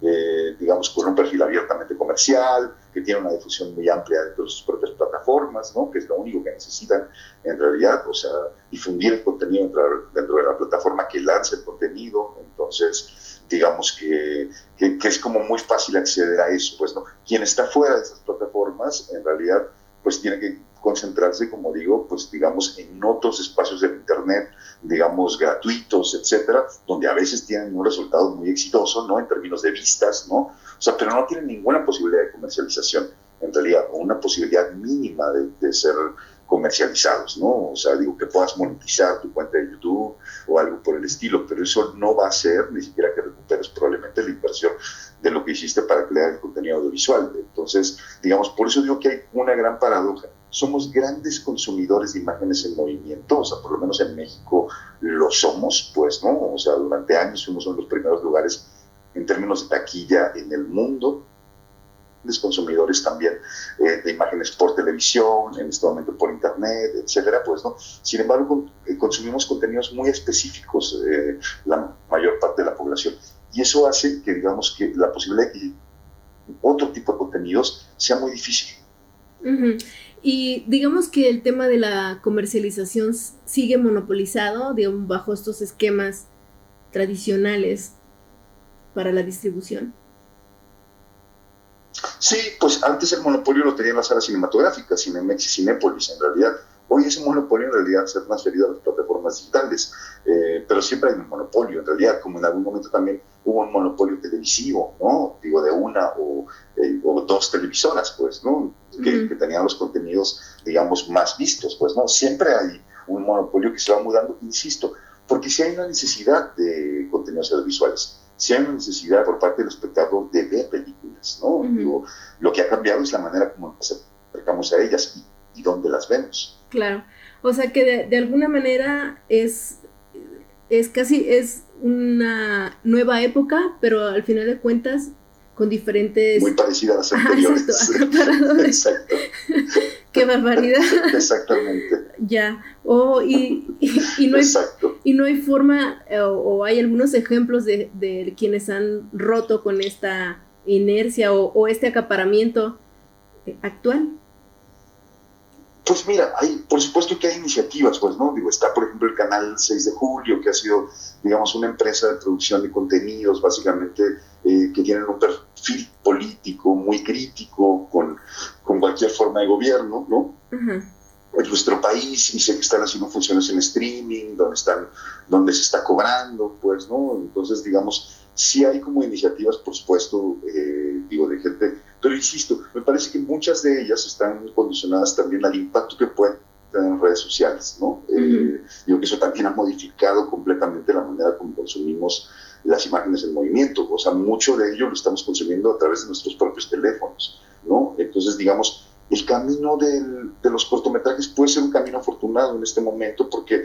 eh, digamos, con un perfil abiertamente comercial, que tiene una difusión muy amplia dentro de sus propias plataformas, ¿no? Que es lo único que necesitan en realidad, o sea, difundir el contenido dentro, de la plataforma que lanza el contenido, entonces, digamos que, que, que, es como muy fácil acceder a eso, pues, ¿no? Quien está fuera de esas plataformas, en realidad, pues tiene que concentrarse, como digo, pues digamos, en otros espacios del Internet, digamos, gratuitos, etcétera, donde a veces tienen un resultado muy exitoso, ¿no? En términos de vistas, ¿no? O sea, pero no tienen ninguna posibilidad de comercialización, en realidad, o una posibilidad mínima de, de ser comercializados, ¿no? O sea, digo que puedas monetizar tu cuenta de YouTube o algo por el estilo, pero eso no va a ser ni siquiera que recuperes probablemente la inversión de lo que hiciste para crear el contenido audiovisual. Entonces, digamos, por eso digo que hay una gran paradoja. Somos grandes consumidores de imágenes en movimiento, o sea, por lo menos en México lo somos, pues, ¿no? O sea, durante años fuimos uno de los primeros lugares en términos de taquilla en el mundo, consumidores también eh, de imágenes por televisión, en este momento por internet, etcétera, pues no. Sin embargo, eh, consumimos contenidos muy específicos, eh, la mayor parte de la población. Y eso hace que, digamos, que la posibilidad de que otro tipo de contenidos sea muy difícil. Y digamos que el tema de la comercialización sigue monopolizado, digamos, bajo estos esquemas tradicionales para la distribución. Sí, pues antes el monopolio lo tenían las salas cinematográficas, Cinemex y Cinépolis, en realidad. Hoy ese monopolio en realidad se ha transferido a las plataformas digitales, eh, pero siempre hay un monopolio, en realidad, como en algún momento también hubo un monopolio televisivo, ¿no? Digo, de una o, eh, dos televisoras, pues, ¿no? Que, que, tenían los contenidos, digamos, más vistos, pues, ¿no? Siempre hay un monopolio que se va mudando, insisto, porque si hay una necesidad de contenidos audiovisuales, si hay una necesidad por parte del espectador de ver películas, ¿no? Digo, lo que ha cambiado es la manera como nos acercamos a ellas y, y dónde las vemos. Claro, o sea que de, de, alguna manera es, es casi, es una nueva época, pero al final de cuentas con diferentes... Muy parecida a las anteriores. Exacto, exacto. Qué barbaridad. Exactamente. Ya, oh, y, y, y, no hay, exacto. y no hay forma, o, o hay algunos ejemplos de, de, quienes han roto con esta inercia o, o este acaparamiento actual. Pues mira, hay, por supuesto que hay iniciativas, pues, ¿no? Digo, está, por ejemplo, el canal 6 de Julio, que ha sido, digamos, una empresa de producción de contenidos, básicamente, eh, que tienen un perfil político muy crítico con, con cualquier forma de gobierno, ¿no? Uh -huh. En nuestro país, y sé que están haciendo funciones en streaming, donde, están, donde se está cobrando, pues, ¿no? Entonces, digamos, sí hay como iniciativas, por supuesto, eh, digo, de gente pero insisto, me parece que muchas de ellas están condicionadas también al impacto que pueden tener en redes sociales, ¿no? Uh -huh. eh, digo que eso también ha modificado completamente la manera como consumimos las imágenes en movimiento. O sea, mucho de ello lo estamos consumiendo a través de nuestros propios teléfonos, ¿no? Entonces, digamos, el camino del, de los cortometrajes puede ser un camino afortunado en este momento porque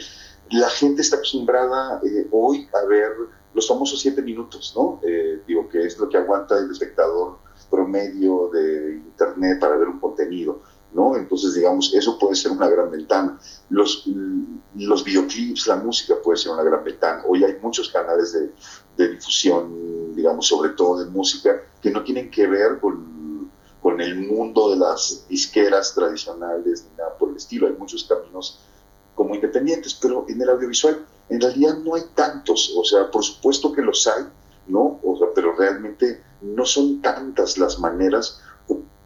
la gente está acostumbrada eh, hoy a ver los famosos siete minutos, ¿no? Eh, digo que es lo que aguanta el espectador promedio de internet para ver un contenido, ¿no? Entonces, digamos, eso puede ser una gran ventana. Los, los videoclips, la música puede ser una gran ventana. Hoy hay muchos canales de, de difusión, digamos, sobre todo de música, que no tienen que ver con, con el mundo de las disqueras tradicionales ni nada por el estilo. Hay muchos caminos como independientes, pero en el audiovisual en realidad no hay tantos. O sea, por supuesto que los hay, ¿no? O sea, pero realmente no son tantas las maneras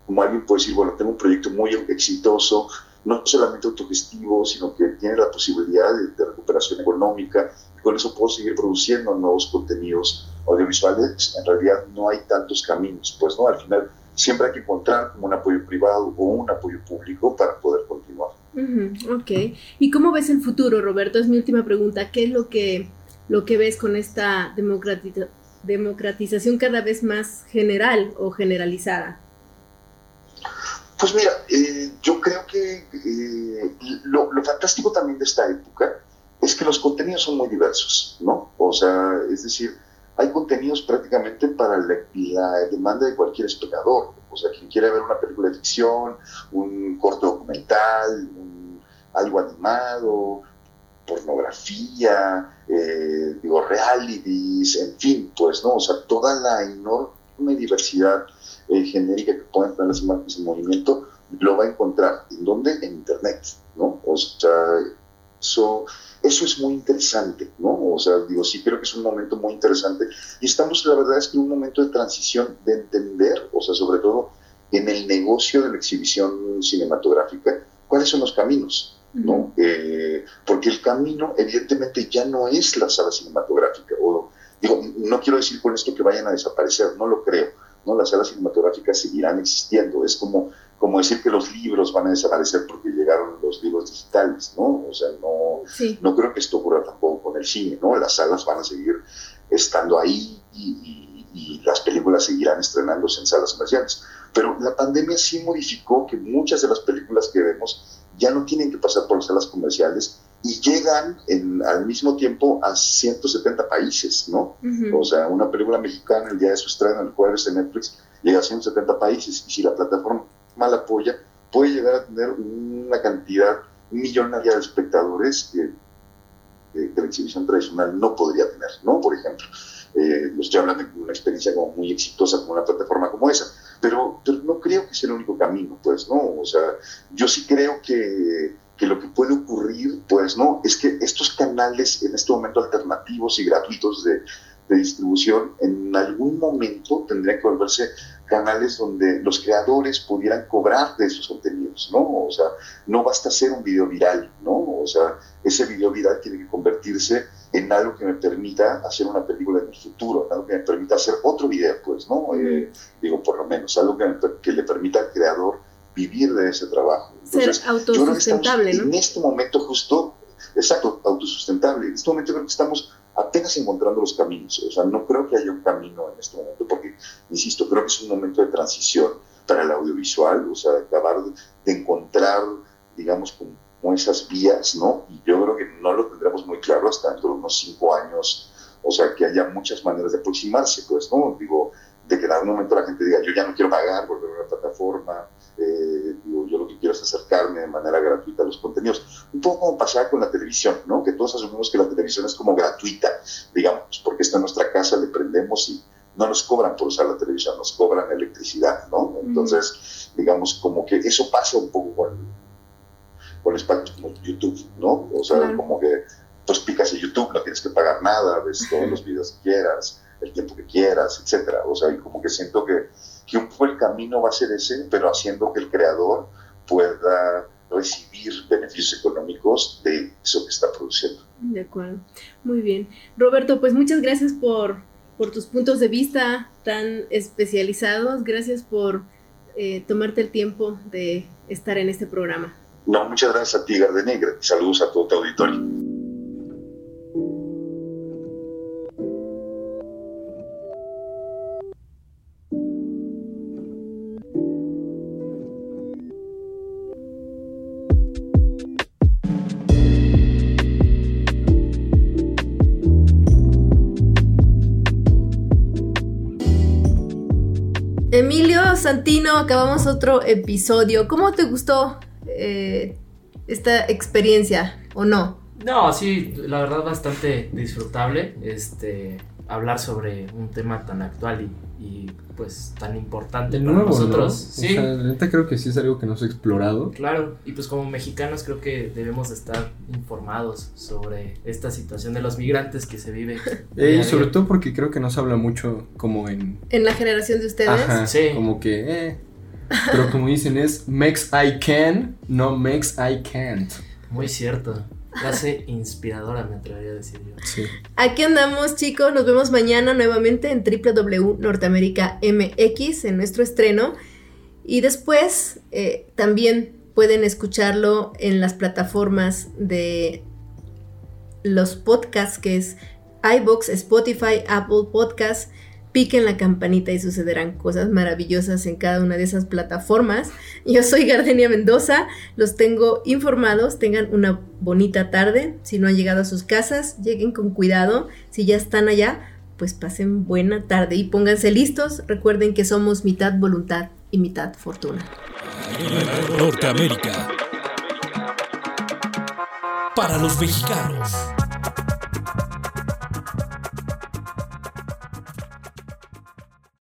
como alguien puede decir, bueno, tengo un proyecto muy exitoso, no solamente autogestivo, sino que tiene la posibilidad de, de recuperación económica, y con eso puedo seguir produciendo nuevos contenidos audiovisuales. En realidad no hay tantos caminos, pues, ¿no? Al final siempre hay que encontrar como un apoyo privado o un apoyo público para poder continuar. Uh ok. ¿Y cómo ves el futuro, Roberto? Es mi última pregunta. ¿Qué es lo que, lo que ves con esta democratización cada vez más general o generalizada? Pues mira, eh, yo creo que eh, lo, fantástico también de esta época es que los contenidos son muy diversos, ¿no? O sea, es decir, hay contenidos prácticamente para la, demanda de cualquier espectador. O sea, quien quiera ver una película de ficción, un corto documental, algo animado, pornografía, eh, digo, realities, en fin, pues, ¿no? O sea, toda la enorme diversidad eh, genérica que pueden tener las imágenes en movimiento, lo va a encontrar. ¿En dónde? En Internet, ¿no? O sea, eso, eso es muy interesante, ¿no? O sea, digo, sí creo que es un momento muy interesante. Y estamos, la verdad es que en un momento de transición, de entender, o sea, sobre todo en el negocio de la exhibición cinematográfica, cuáles son los caminos. ¿no? Eh, porque el camino evidentemente ya no es la sala cinematográfica, o digo, no quiero decir con esto que vayan a desaparecer, no lo creo, ¿no? Las salas cinematográficas seguirán existiendo, es como, como decir que los libros van a desaparecer porque llegaron los libros digitales, ¿no? O sea, no, sí. no creo que esto ocurra tampoco con el cine, ¿no? Las salas van a seguir estando ahí y, y, y las películas seguirán estrenándose en salas comerciales. Pero la pandemia sí modificó que muchas de las películas que vemos ya no tienen que pasar por las salas comerciales y llegan en, al mismo tiempo a 170 países, ¿no? Uh -huh. O sea, una película mexicana el día de su estreno, el jueves en Netflix, llega a 170 países y si la plataforma la apoya, puede llegar a tener una cantidad millonaria de espectadores que, que, que la exhibición tradicional no podría tener, ¿no? Por ejemplo, eh, estoy hablando de una experiencia como muy exitosa con una plataforma como esa pero, pero no creo que sea el único camino, pues, ¿no? O sea, yo sí creo que, que lo que puede ocurrir, pues, ¿no? Es que estos canales en este momento alternativos y gratuitos de, de distribución, en algún momento tendrían que volverse canales donde los creadores pudieran cobrar de esos contenidos, ¿no? O sea, no basta hacer un video viral, ¿no? O sea, ese video viral tiene que convertirse en algo que me permita hacer una película en el futuro, algo que me permita hacer otro video, pues, ¿no? Eh, digo, por lo menos, algo que, que, le permita al creador vivir de ese trabajo. Ser autosustentable, ¿no? En este momento justo, exacto, autosustentable. En este momento creo que estamos apenas encontrando los caminos. O sea, no creo que haya un camino en este momento, porque, insisto, creo que es un momento de transición para el audiovisual, o sea, de acabar de, encontrar, digamos, como, esas vías, ¿no? Y yo creo que no lo tendremos muy claro hasta dentro de unos cinco años, o sea, que haya muchas maneras de aproximarse, pues, ¿no? Digo, de que en algún momento la gente diga, yo ya no quiero pagar por ver una plataforma, eh, digo, yo lo que quiero es acercarme de manera gratuita a los contenidos. Un poco como pasaba con la televisión, ¿no? Que todos asumimos que la televisión es como gratuita, digamos, porque está en nuestra casa, le prendemos y no nos cobran por usar la televisión, nos cobran electricidad, ¿no? Entonces, digamos, como que eso pasa un poco con, con espacios como YouTube, ¿no? O sea, como que pues picas en YouTube, no tienes que pagar nada, ves todos los videos que quieras, el tiempo que quieras, etcétera. O sea, y como que siento que, que un poco el camino va a ser ese, pero haciendo que el creador pueda recibir beneficios económicos de eso que está produciendo. De acuerdo, muy bien. Roberto, pues muchas gracias por, por tus puntos de vista tan especializados, gracias por eh, tomarte el tiempo de estar en este programa. No, muchas gracias a ti, Gardenegra. Saludos a todo tu auditorio. Santino, acabamos otro episodio. ¿Cómo te gustó eh, esta experiencia o no? No, sí, la verdad bastante disfrutable. Este, hablar sobre un tema tan actual y pues tan importante para nosotros. Sí. O sea, la neta creo que sí es algo que no se ha explorado. Claro, y pues como mexicanos creo que debemos estar informados sobre esta situación de los migrantes que se vive. Eh, sobre todo porque creo que no se habla mucho como en... En la generación de ustedes. Ajá, sí. Como que... Eh, pero como dicen es Mex I can, no Mex I can't. Muy cierto. Frase inspiradora, me atrevería a decir yo. Sí. Aquí andamos, chicos. Nos vemos mañana nuevamente en www Norteamérica MX en nuestro estreno. Y después eh, también pueden escucharlo en las plataformas de los podcasts, que es iBox, Spotify, Apple Podcasts piquen la campanita y sucederán cosas maravillosas en cada una de esas plataformas. Yo soy Gardenia Mendoza, los tengo informados, tengan una bonita tarde, si no han llegado a sus casas, lleguen con cuidado, si ya están allá, pues pasen buena tarde y pónganse listos, recuerden que somos mitad voluntad y mitad fortuna. Norteamérica. Para los mexicanos.